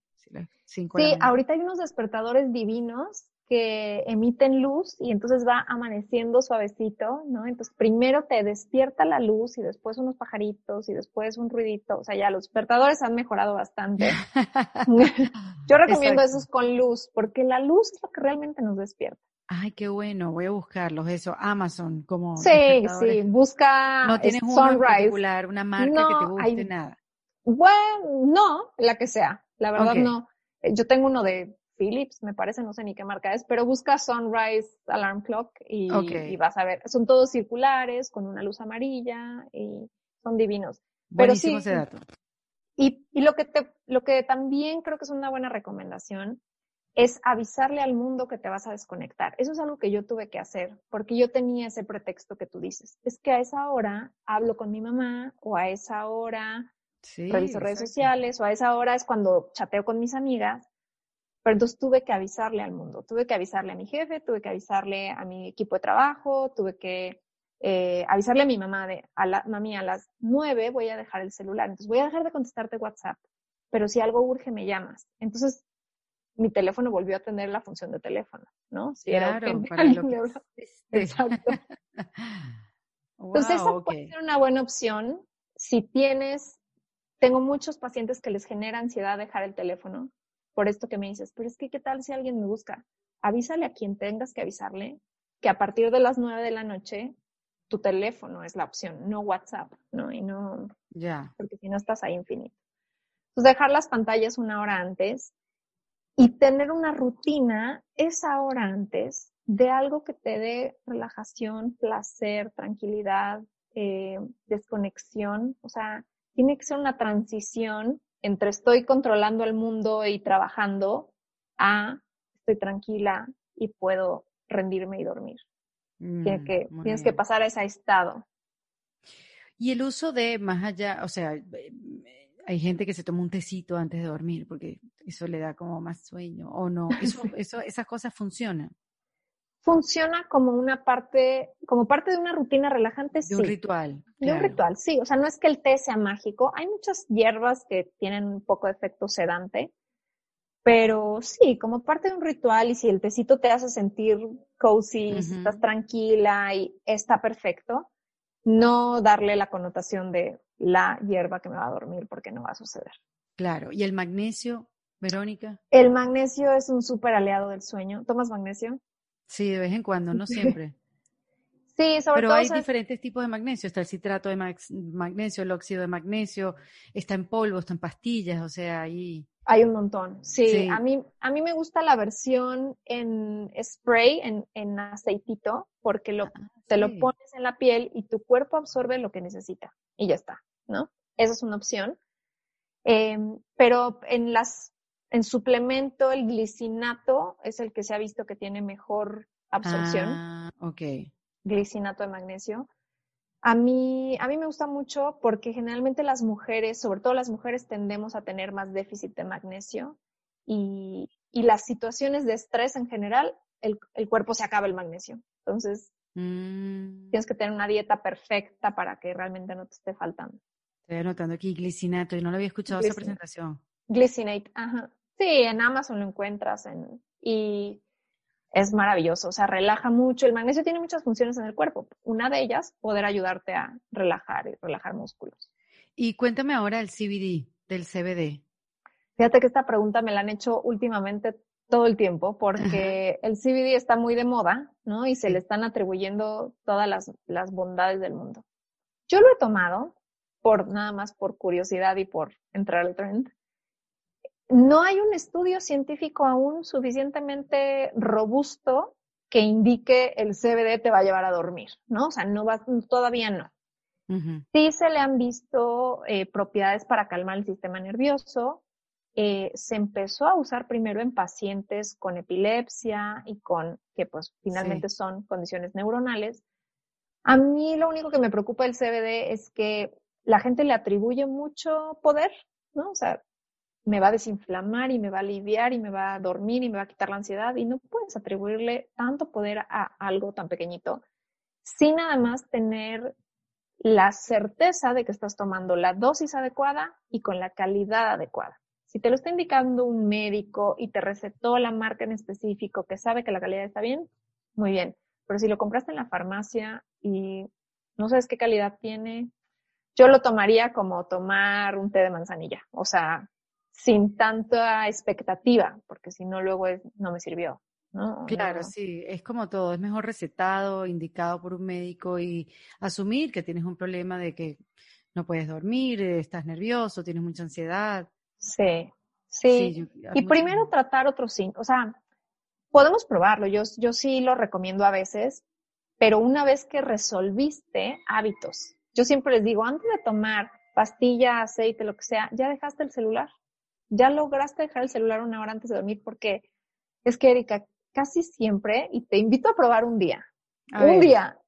Sí, ahorita hay unos despertadores divinos que emiten luz y entonces va amaneciendo suavecito, ¿no? Entonces primero te despierta la luz y después unos pajaritos y después un ruidito. O sea, ya los despertadores han mejorado bastante. Yo recomiendo esos con luz porque la luz es lo que realmente nos despierta. Ay, qué bueno, voy a buscarlos, eso, Amazon, como. Sí, sí, busca No tienes uno en particular, una marca que te guste, nada. Bueno, no, la que sea, la verdad no. Yo tengo uno de Philips, me parece, no sé ni qué marca es, pero busca Sunrise Alarm Clock y, vas a ver. Son todos circulares, con una luz amarilla y son divinos. Buenísimo pero sí, ese dato. Y, y lo que te, lo que también creo que es una buena recomendación es avisarle al mundo que te vas a desconectar. Eso es algo que yo tuve que hacer, porque yo tenía ese pretexto que tú dices. Es que a esa hora hablo con mi mamá, o a esa hora reviso redes sociales, o a esa hora es cuando chateo con mis amigas. Pero entonces tuve que avisarle al mundo, tuve que avisarle a mi jefe, tuve que avisarle a mi equipo de trabajo, tuve que eh, avisarle a mi mamá de, a la, mami, a las nueve voy a dejar el celular, entonces voy a dejar de contestarte WhatsApp, pero si algo urge me llamas. Entonces mi teléfono volvió a tener la función de teléfono, ¿no? Si claro, era para lo que... Exacto. Entonces, esa puede ser una buena opción si tienes, tengo muchos pacientes que les genera ansiedad dejar el teléfono, por esto que me dices, pero es que qué tal si alguien me busca, avísale a quien tengas que avisarle que a partir de las nueve de la noche tu teléfono es la opción, no WhatsApp, ¿no? Y no, ya, porque si no estás ahí infinito. Entonces dejar las pantallas una hora antes y tener una rutina esa hora antes de algo que te dé relajación, placer, tranquilidad, eh, desconexión, o sea, tiene que ser una transición entre estoy controlando el mundo y trabajando a estoy tranquila y puedo rendirme y dormir. Mm, que, tienes que pasar a ese estado. Y el uso de más allá, o sea, hay gente que se toma un tecito antes de dormir porque eso le da como más sueño o no. Eso, eso, esas cosas funcionan. Funciona como una parte, como parte de una rutina relajante, de un ritual. De un ritual, sí. O sea, no es que el té sea mágico. Hay muchas hierbas que tienen un poco de efecto sedante, pero sí, como parte de un ritual y si el tecito te hace sentir cozy, estás tranquila y está perfecto, no darle la connotación de la hierba que me va a dormir porque no va a suceder. Claro, y el magnesio, Verónica. El magnesio es un súper aliado del sueño. ¿Tomas magnesio? Sí, de vez en cuando, no siempre. Sí, sobre Pero todo. hay diferentes tipos de magnesio. Está el citrato de magnesio, el óxido de magnesio, está en polvo, está en pastillas, o sea, ahí. Hay un montón. Sí, A, mí, a mí me gusta la versión en spray, en, en aceitito, porque lo, ah, te lo pones en la piel y tu cuerpo absorbe lo que necesita y ya está, ¿no? Esa es una opción. Em, pero en las, en suplemento, el glicinato es el que se ha visto que tiene mejor absorción. Ah, ok glicinato de magnesio. A mí, a mí me gusta mucho porque generalmente las mujeres, sobre todo las mujeres, tendemos a tener más déficit de magnesio y, y las situaciones de estrés en general, el, el, cuerpo se acaba el magnesio. Entonces, mm. tienes que tener una dieta perfecta para que realmente no te esté faltando. Estoy anotando aquí glicinato y no lo había escuchado esa presentación. Glicinate, ajá. Sí, en Amazon lo encuentras en, y es maravilloso, o sea, relaja mucho. El magnesio tiene muchas funciones en el cuerpo. Una de ellas, poder ayudarte a relajar y relajar músculos. Y cuéntame ahora el CBD, del CBD. Fíjate que esta pregunta me la han hecho últimamente todo el tiempo porque el CBD está muy de moda, ¿no? Y se le están atribuyendo todas las, las bondades del mundo. Yo lo he tomado por nada más por curiosidad y por entrar al trend no hay un estudio científico aún suficientemente robusto que indique el CBD te va a llevar a dormir, ¿no? O sea, no va, todavía no. Sí se le han visto eh, propiedades para calmar el sistema nervioso. Eh, se empezó a usar primero en pacientes con epilepsia y con, que pues finalmente son condiciones neuronales. A mí lo único que me preocupa del CBD es que la gente le atribuye mucho poder, ¿no? O sea, me va a desinflamar y me va a aliviar y me va a dormir y me va a quitar la ansiedad y no puedes atribuirle tanto poder a algo tan pequeñito sin nada más tener la certeza de que estás tomando la dosis adecuada y con la calidad adecuada. Si te lo está indicando un médico y te recetó la marca en específico que sabe que la calidad está bien, muy bien. Pero si lo compraste en la farmacia y no sabes qué calidad tiene, yo lo tomaría como tomar un té de manzanilla. O sea, sin tanta expectativa, porque si no luego es, no me sirvió. ¿no? Claro, sí, es como todo, es mejor recetado, indicado por un médico y asumir que tienes un problema de que no puedes dormir, estás nervioso, tienes mucha ansiedad. Sí, sí. y primero tratar otros síntomas, o sea, podemos probarlo, yo, yo sí lo recomiendo a veces, pero una vez que resolviste hábitos, yo siempre les digo, antes de tomar pastilla, aceite, lo que sea, ya dejaste el celular, ya lograste dejar el celular una hora antes de dormir porque es que, Erika, casi siempre, y te invito a probar un día, un día,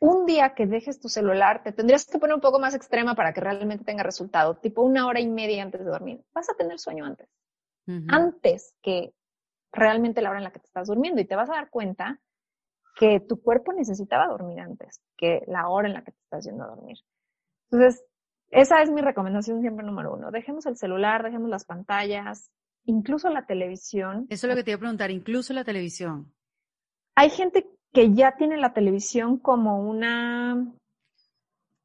un día que dejes tu celular, te tendrías que poner un poco más extrema para que realmente tenga resultado, tipo una hora y media antes de dormir. Vas a tener sueño antes, antes que realmente la hora en la que te estás durmiendo y te vas a dar cuenta que tu cuerpo necesitaba dormir antes que la hora en la que te estás yendo a dormir. Entonces, esa es mi recomendación siempre número uno. Dejemos el celular, dejemos las pantallas, incluso la televisión. Eso es lo que te iba a preguntar, incluso la televisión. Hay gente que ya tiene la televisión como una,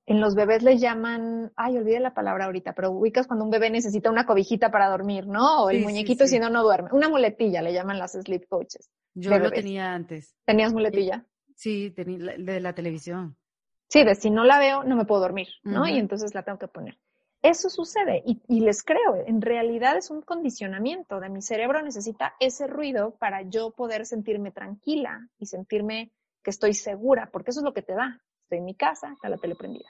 en los bebés les llaman, ay, olvidé la palabra ahorita, pero ubicas cuando un bebé necesita una cobijita para dormir, ¿no? O el muñequito si no, no duerme. Una muletilla le llaman las sleep coaches. Yo lo tenía antes. ¿Tenías muletilla? Sí, tenía de la televisión. Sí, de si no la veo, no me puedo dormir, ¿no? Y entonces la tengo que poner. Eso sucede y, y, les creo, en realidad es un condicionamiento de mi cerebro necesita ese ruido para yo poder sentirme tranquila y sentirme que estoy segura, porque eso es lo que te da. Estoy en mi casa, está la tele prendida.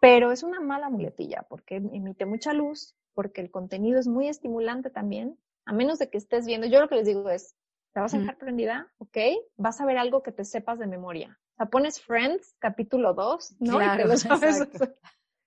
Pero es una mala muletilla porque emite mucha luz, porque el contenido es muy estimulante también, a menos de que estés viendo, yo lo que les digo es, ¿te vas a dejar prendida? ¿Ok? Vas a ver algo que te sepas de memoria. Sea, pones Friends, capítulo 2, ¿no? y te lo sabes.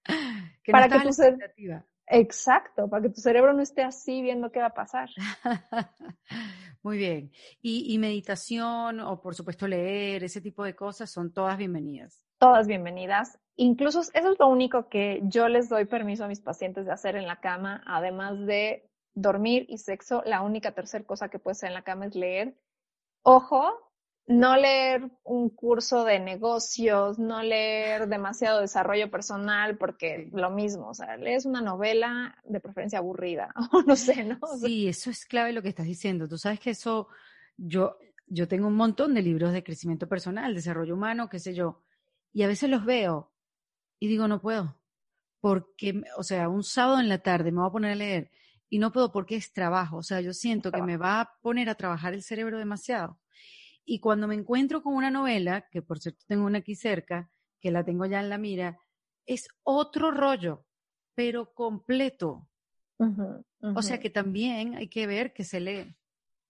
para que tu cerebro... Exacto, para que tu cerebro no esté así viendo qué va a pasar. Muy bien. Y, y, meditación o por supuesto leer, ese tipo de cosas son todas bienvenidas. Todas bienvenidas. Incluso eso es lo único que yo les doy permiso a mis pacientes de hacer en la cama, además de dormir y sexo. La única tercera cosa que puede ser en la cama es leer. Ojo, no leer un curso de negocios, no leer demasiado desarrollo personal, porque lo mismo, o sea, lees una novela de preferencia aburrida, o no sé, ¿no? sí, eso es clave lo que estás diciendo. Tú sabes que eso, yo, yo tengo un montón de libros de crecimiento personal, desarrollo humano, qué sé yo, y a veces los veo y digo, no puedo, porque, o sea, un sábado en la tarde me voy a poner a leer y no puedo porque es trabajo, o sea, yo siento que me va a poner a trabajar el cerebro demasiado. Y cuando me encuentro con una novela, que por cierto tengo una aquí cerca, que la tengo ya en la mira, es otro rollo, pero completo. O sea que también hay que ver que se lee.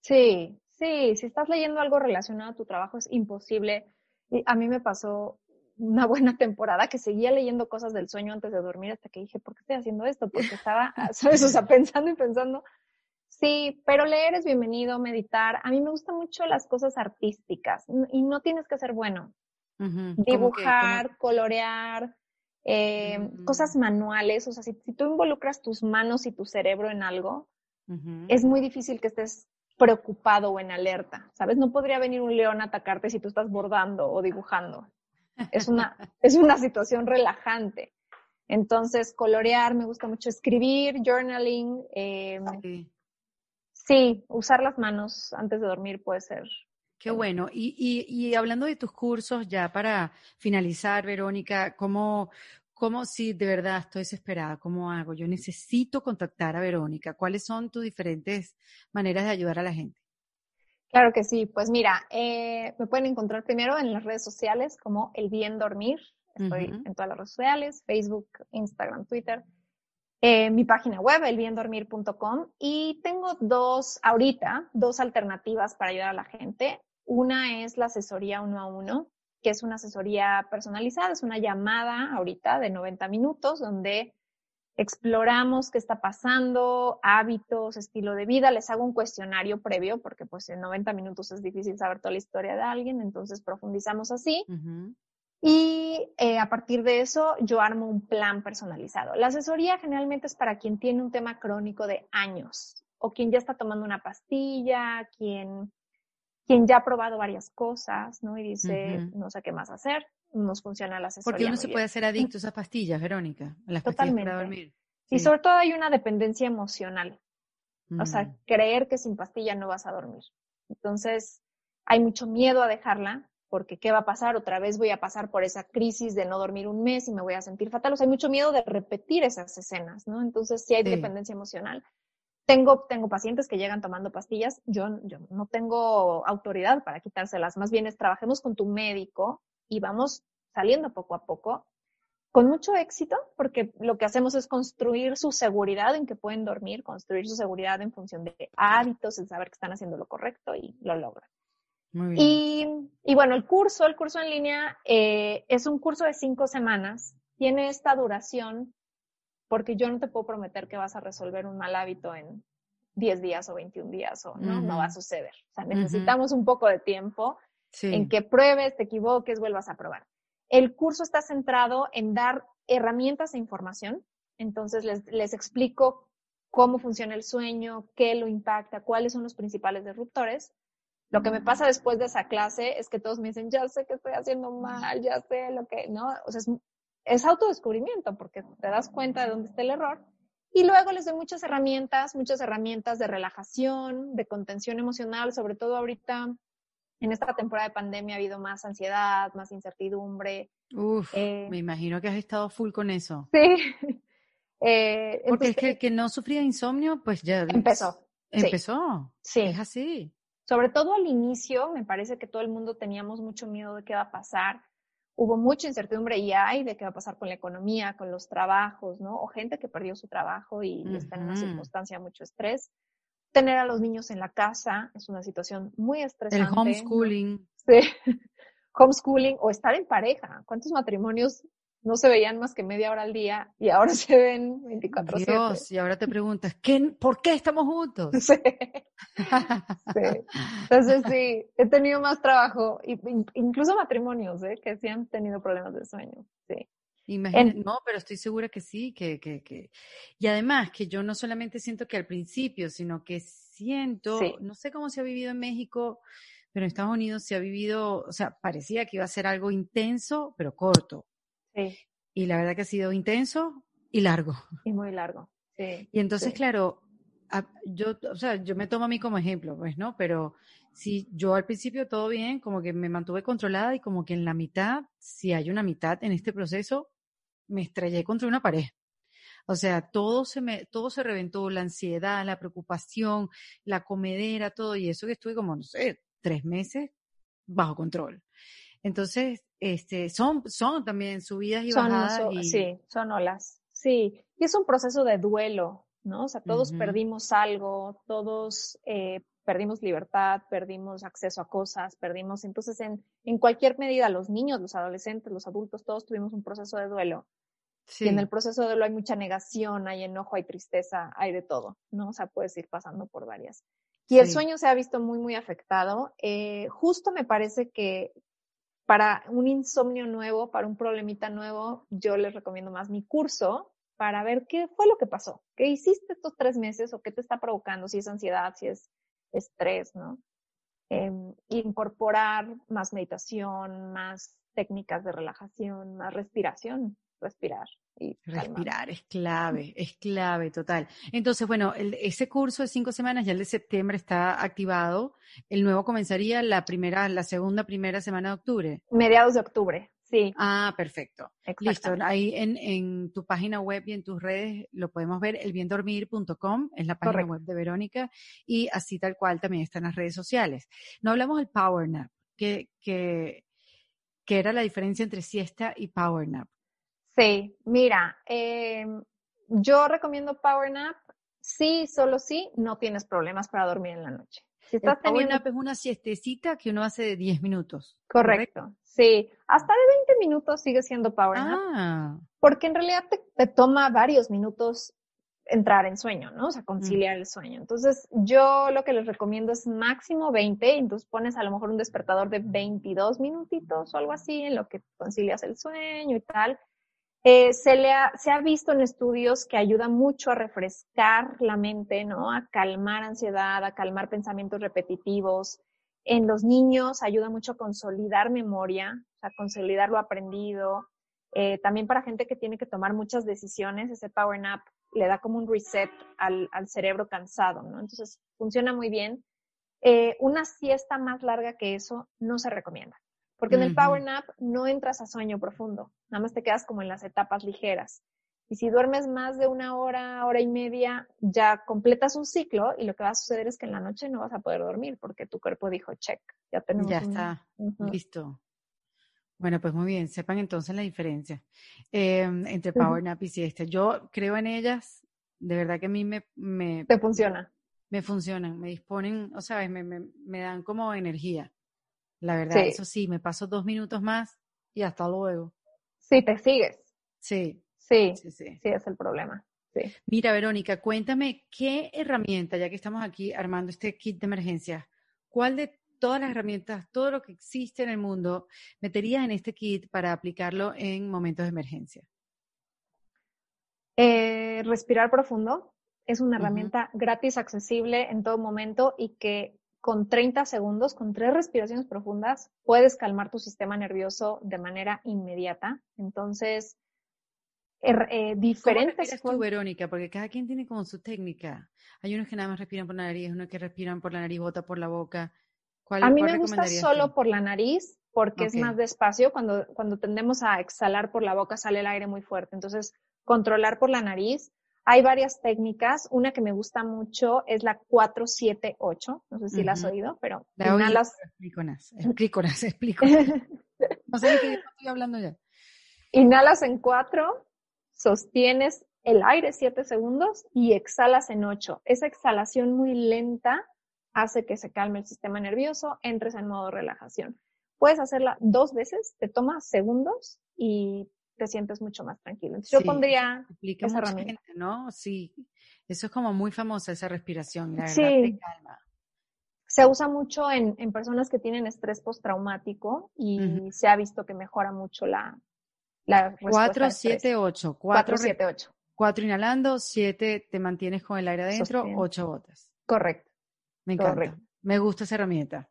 Sí, sí, si estás leyendo algo relacionado a tu trabajo es imposible. Y a mí me pasó una buena temporada que seguía leyendo cosas del sueño antes de dormir hasta que dije, ¿por qué estoy haciendo esto? Porque estaba, ¿sabes? O sea, pensando y pensando Sí, pero leer es bienvenido, meditar. A mí me gustan mucho las cosas artísticas y no tienes que ser bueno. Dibujar, colorear, eh, mm. cosas manuales. O sea, si, tú involucras tus manos y tu cerebro en algo, es muy difícil que estés preocupado o en alerta. ¿Sabes? No podría venir un león a atacarte si tú estás bordando o dibujando. Es una, es una situación relajante. Entonces, colorear, me gusta mucho escribir, journaling. Eh, Sí, usar las manos antes de dormir puede ser. Qué bueno. Y, y, y hablando de tus cursos, ya para finalizar, Verónica, ¿cómo, ¿Cómo si de verdad estoy desesperada? ¿Cómo hago? Yo necesito contactar a Verónica. ¿Cuáles son tus diferentes maneras de ayudar a la gente? Claro que sí. Pues mira, eh, me pueden encontrar primero en las redes sociales como El Bien Dormir. Estoy en todas las redes sociales, Facebook, Instagram, Twitter. Eh, mi página web, elbiendormir.com, y tengo dos, ahorita, dos alternativas para ayudar a la gente. Una es la asesoría uno a uno, que es una asesoría personalizada, es una llamada ahorita de 90 minutos donde exploramos qué está pasando, hábitos, estilo de vida, les hago un cuestionario previo porque pues en 90 minutos es difícil saber toda la historia de alguien, entonces profundizamos así. Y eh, a partir de eso, yo armo un plan personalizado. La asesoría generalmente es para quien tiene un tema crónico de años o quien ya está tomando una pastilla, quien, quien ya ha probado varias cosas, ¿no? Y dice, no sé qué más hacer, nos funciona la asesoría. Porque uno se puede hacer adicto a esas pastillas, Verónica, a las pastillas para dormir. Y sobre todo hay una dependencia emocional. O sea, mm. creer que sin pastilla no vas a dormir. Entonces, hay mucho miedo a dejarla porque ¿qué va a pasar? Otra vez voy a pasar por esa crisis de no dormir un mes y me voy a sentir fatal. O sea, hay mucho miedo de repetir esas escenas, ¿no? Entonces, sí hay dependencia emocional. Tengo, tengo pacientes que llegan tomando pastillas. Yo, yo no tengo autoridad para quitárselas. Más bien es trabajemos con tu médico y vamos saliendo poco a poco con mucho éxito, porque lo que hacemos es construir su seguridad en que pueden dormir, construir su seguridad en función de hábitos, en saber que están haciendo lo correcto y lo logran. Y, y, bueno, el curso, el curso en línea eh, es un curso de cinco semanas. Tiene esta duración porque yo no te puedo prometer que vas a resolver un mal hábito en 10 días o 21 días o no, no va a suceder. O sea, necesitamos un poco de tiempo en que pruebes, te equivoques, vuelvas a probar. El curso está centrado en dar herramientas e información. Entonces les, les explico cómo funciona el sueño, qué lo impacta, cuáles son los principales disruptores lo que me pasa después de esa clase es que todos me dicen, ya sé que estoy haciendo mal, ya sé lo que, ¿no? O sea, es, es autodescubrimiento porque te das cuenta de dónde está el error. Y luego les doy muchas herramientas, muchas herramientas de relajación, de contención emocional, sobre todo ahorita en esta temporada de pandemia ha habido más ansiedad, más incertidumbre. Uf, eh, me imagino que has estado full con eso. Sí. Eh, Porque es que el que no sufría insomnio, pues ya... Empezó. Empezó. Sí. Es así sobre todo al inicio, me parece que todo el mundo teníamos mucho miedo de qué va a pasar. Hubo mucha incertidumbre y hay de qué va a pasar con la economía, con los trabajos, ¿no? O gente que perdió su trabajo y está en una circunstancia de mucho estrés. Tener a los niños en la casa es una situación muy estresante. El homeschooling. Sí. homeschooling o estar en pareja. ¿Cuántos matrimonios no se veían más que media hora al día y ahora se ven 24 Dios, y ahora te preguntas, ¿qué, ¿por qué estamos juntos? Sí. Entonces sí, he tenido más trabajo, incluso matrimonios, ¿eh? que sí han tenido problemas de sueño. Sí. Imagínate, no, pero estoy segura que sí, que, que, que, y además que yo no solamente siento que al principio, sino que siento, no sé cómo se ha vivido en México, pero en Estados Unidos se ha vivido, o sea, parecía que iba a ser algo intenso, pero corto. Sí. Y la verdad que ha sido intenso y largo. Y muy largo. Sí. Y entonces, claro, yo, o sea, yo me tomo a mí como ejemplo, pues, ¿no? Pero si yo al principio todo bien, como que me mantuve controlada y como que en la mitad, si hay una mitad en este proceso, me estrellé contra una pared. O sea, todo se me, todo se reventó, la ansiedad, la preocupación, la comedera, todo, y eso que estuve como, no sé, tres meses bajo control. Entonces, este, son, son también subidas y bajadas. Sí, son olas. Sí, y es un proceso de duelo, ¿no? O sea, todos perdimos algo, todos eh, perdimos libertad, perdimos acceso a cosas, perdimos, entonces en, en cualquier medida, los niños, los adolescentes, los adultos, todos tuvimos un proceso de duelo. Sí. Y en el proceso de duelo hay mucha negación, hay enojo, hay tristeza, hay de todo, ¿no? O sea, puedes ir pasando por varias. Y el sueño se ha visto muy, muy afectado. Eh, justo me parece que, para un insomnio nuevo, para un problemita nuevo, yo les recomiendo más mi curso para ver qué fue lo que pasó, qué hiciste estos tres meses o qué te está provocando, si es ansiedad, si es estrés, ¿no? Em, incorporar más meditación, más técnicas de relajación, más respiración, respirar. Y respirar es clave, es clave, total. Entonces, bueno, ese curso de cinco semanas, ya el de septiembre está activado. El nuevo comenzaría la primera, la segunda, primera semana de octubre. Mediados de octubre, sí. Ah, perfecto. Listo. Ahí en, en, tu página web y en tus redes lo podemos ver, elbiendormir.com, es la página web de Verónica, y así tal cual también están las redes sociales. No hablamos del Power Nap, que, que, que era la diferencia entre siesta y Power Nap. Sí, mira, eh, yo recomiendo Power Nap sí, solo sí, no tienes problemas para dormir en la noche. Si estás el Power Nap es una siestecita que uno hace de 10 minutos. Correcto, sí. Hasta de 20 minutos sigue siendo Power Nap. Ah. Porque en realidad te, toma varios minutos entrar en sueño, ¿no? O sea, conciliar el sueño. Entonces, yo lo que les recomiendo es máximo 20, entonces pones a lo mejor un despertador de 22 minutitos o algo así en lo que concilias el sueño y tal. Eh, se, le ha, se ha visto en estudios que ayuda mucho a refrescar la mente, ¿no? A calmar ansiedad, a calmar pensamientos repetitivos. En los niños ayuda mucho a consolidar memoria, a consolidar lo aprendido. Eh, también para gente que tiene que tomar muchas decisiones, ese power nap le da como un reset al, al cerebro cansado, ¿no? Entonces funciona muy bien. Eh, una siesta más larga que eso no se recomienda. Porque en el power nap no entras a sueño profundo, nada más te quedas como en las etapas ligeras. Y si duermes más de una hora, hora y media, ya completas un ciclo y lo que va a suceder es que en la noche no vas a poder dormir porque tu cuerpo dijo, check, ya tenemos. Ya está, listo. Bueno, pues muy bien, sepan entonces la diferencia em, entre Power Nap y siesta. Yo creo en ellas, de verdad que a mí me... me Te funciona. Me funcionan, me disponen, o sea, me, me, me dan como energía. La verdad, eso sí, me paso dos minutos más y hasta luego. Sí, te sigues. Sí. Sí, sí, sí, sí es el problema. Sí. Mira, Verónica, cuéntame qué herramienta, ya que estamos aquí armando este kit de emergencia, ¿cuál de todas las herramientas, todo lo que existe en el mundo, meterías en este kit para aplicarlo en momentos de emergencia? Eh, respirar profundo es una herramienta gratis, accesible en todo momento y que con 30 segundos, con tres respiraciones profundas, puedes calmar tu sistema nervioso de manera inmediata. Entonces, er, eh, diferentes... ¿Cómo tú, Verónica? Porque cada quien tiene como su técnica. Hay unos que nada más respiran por la nariz, unos que respiran por la nariz, bota por la boca. ¿Cuál, a mí me gusta solo por la nariz porque es más despacio. Cuando, cuando tendemos a exhalar por la boca sale el aire muy fuerte. Entonces, controlar por la nariz hay varias técnicas. Una que me gusta mucho es la 478. No sé si la has oído, pero la inhalas. Explíconas, explíconas, explíconas. no sé de qué estoy hablando ya. Inhalas en 4, sostienes el aire 7 segundos y exhalas en 8. Esa exhalación muy lenta hace que se calme el sistema nervioso, entres en modo relajación. Puedes hacerla dos veces, te toma segundos y te sientes mucho más tranquilo. Entonces, yo pondría esa herramienta. ¿no? Sí, eso es como muy famosa esa respiración, la verdad sí. calma. Se usa mucho en, en personas que tienen estrés postraumático y se ha visto que mejora mucho la, la 4, 7, 8. 4, 7, 8. 4 inhalando, 7 te mantienes con el aire adentro, 8 botas. Correcto. Me encanta. Correcto. Me gusta esa herramienta.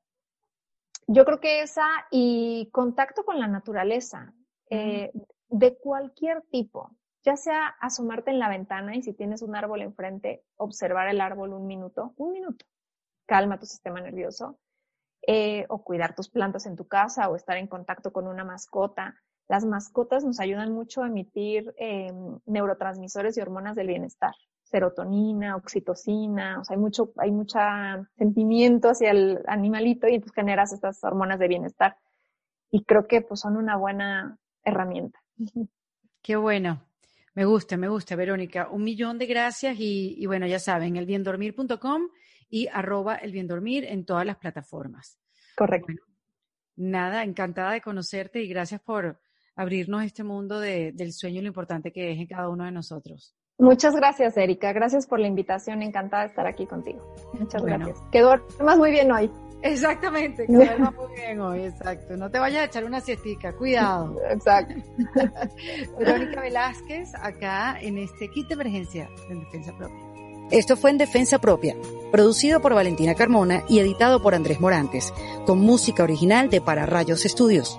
Yo creo que esa y contacto con la naturaleza. Eh, de cualquier tipo, ya sea asomarte en la ventana y si tienes un árbol enfrente, observar el árbol un minuto, un minuto, calma tu sistema nervioso, eh, o cuidar tus plantas en tu casa o estar en contacto con una mascota. Las mascotas nos ayudan mucho a emitir eh, neurotransmisores y hormonas del bienestar, serotonina, oxitocina, o sea, hay mucho, hay mucha sentimiento hacia el animalito y entonces generas estas hormonas de bienestar. Y creo que pues son una buena herramienta. Qué bueno. Me gusta, me gusta, Verónica. Un millón de gracias y, bueno, ya saben, elbiendormir.com y arroba elbiendormir en todas las plataformas. Correcto. nada, encantada de conocerte y gracias por abrirnos este mundo del sueño y lo importante que es en cada uno de nosotros. Muchas gracias, Erika. Gracias por la invitación. Encantada de estar aquí contigo. Muchas gracias. Que duermas muy bien hoy. Exactamente, que duermas muy bien hoy, exacto. No te vayas a echar una siestica, cuidado. Exacto. Verónica Velázquez, acá en este kit de emergencia en Defensa Propia. Esto fue en Defensa Propia, producido por Valentina Carmona y editado por Andrés Morantes, con música original de Para Rayos Estudios.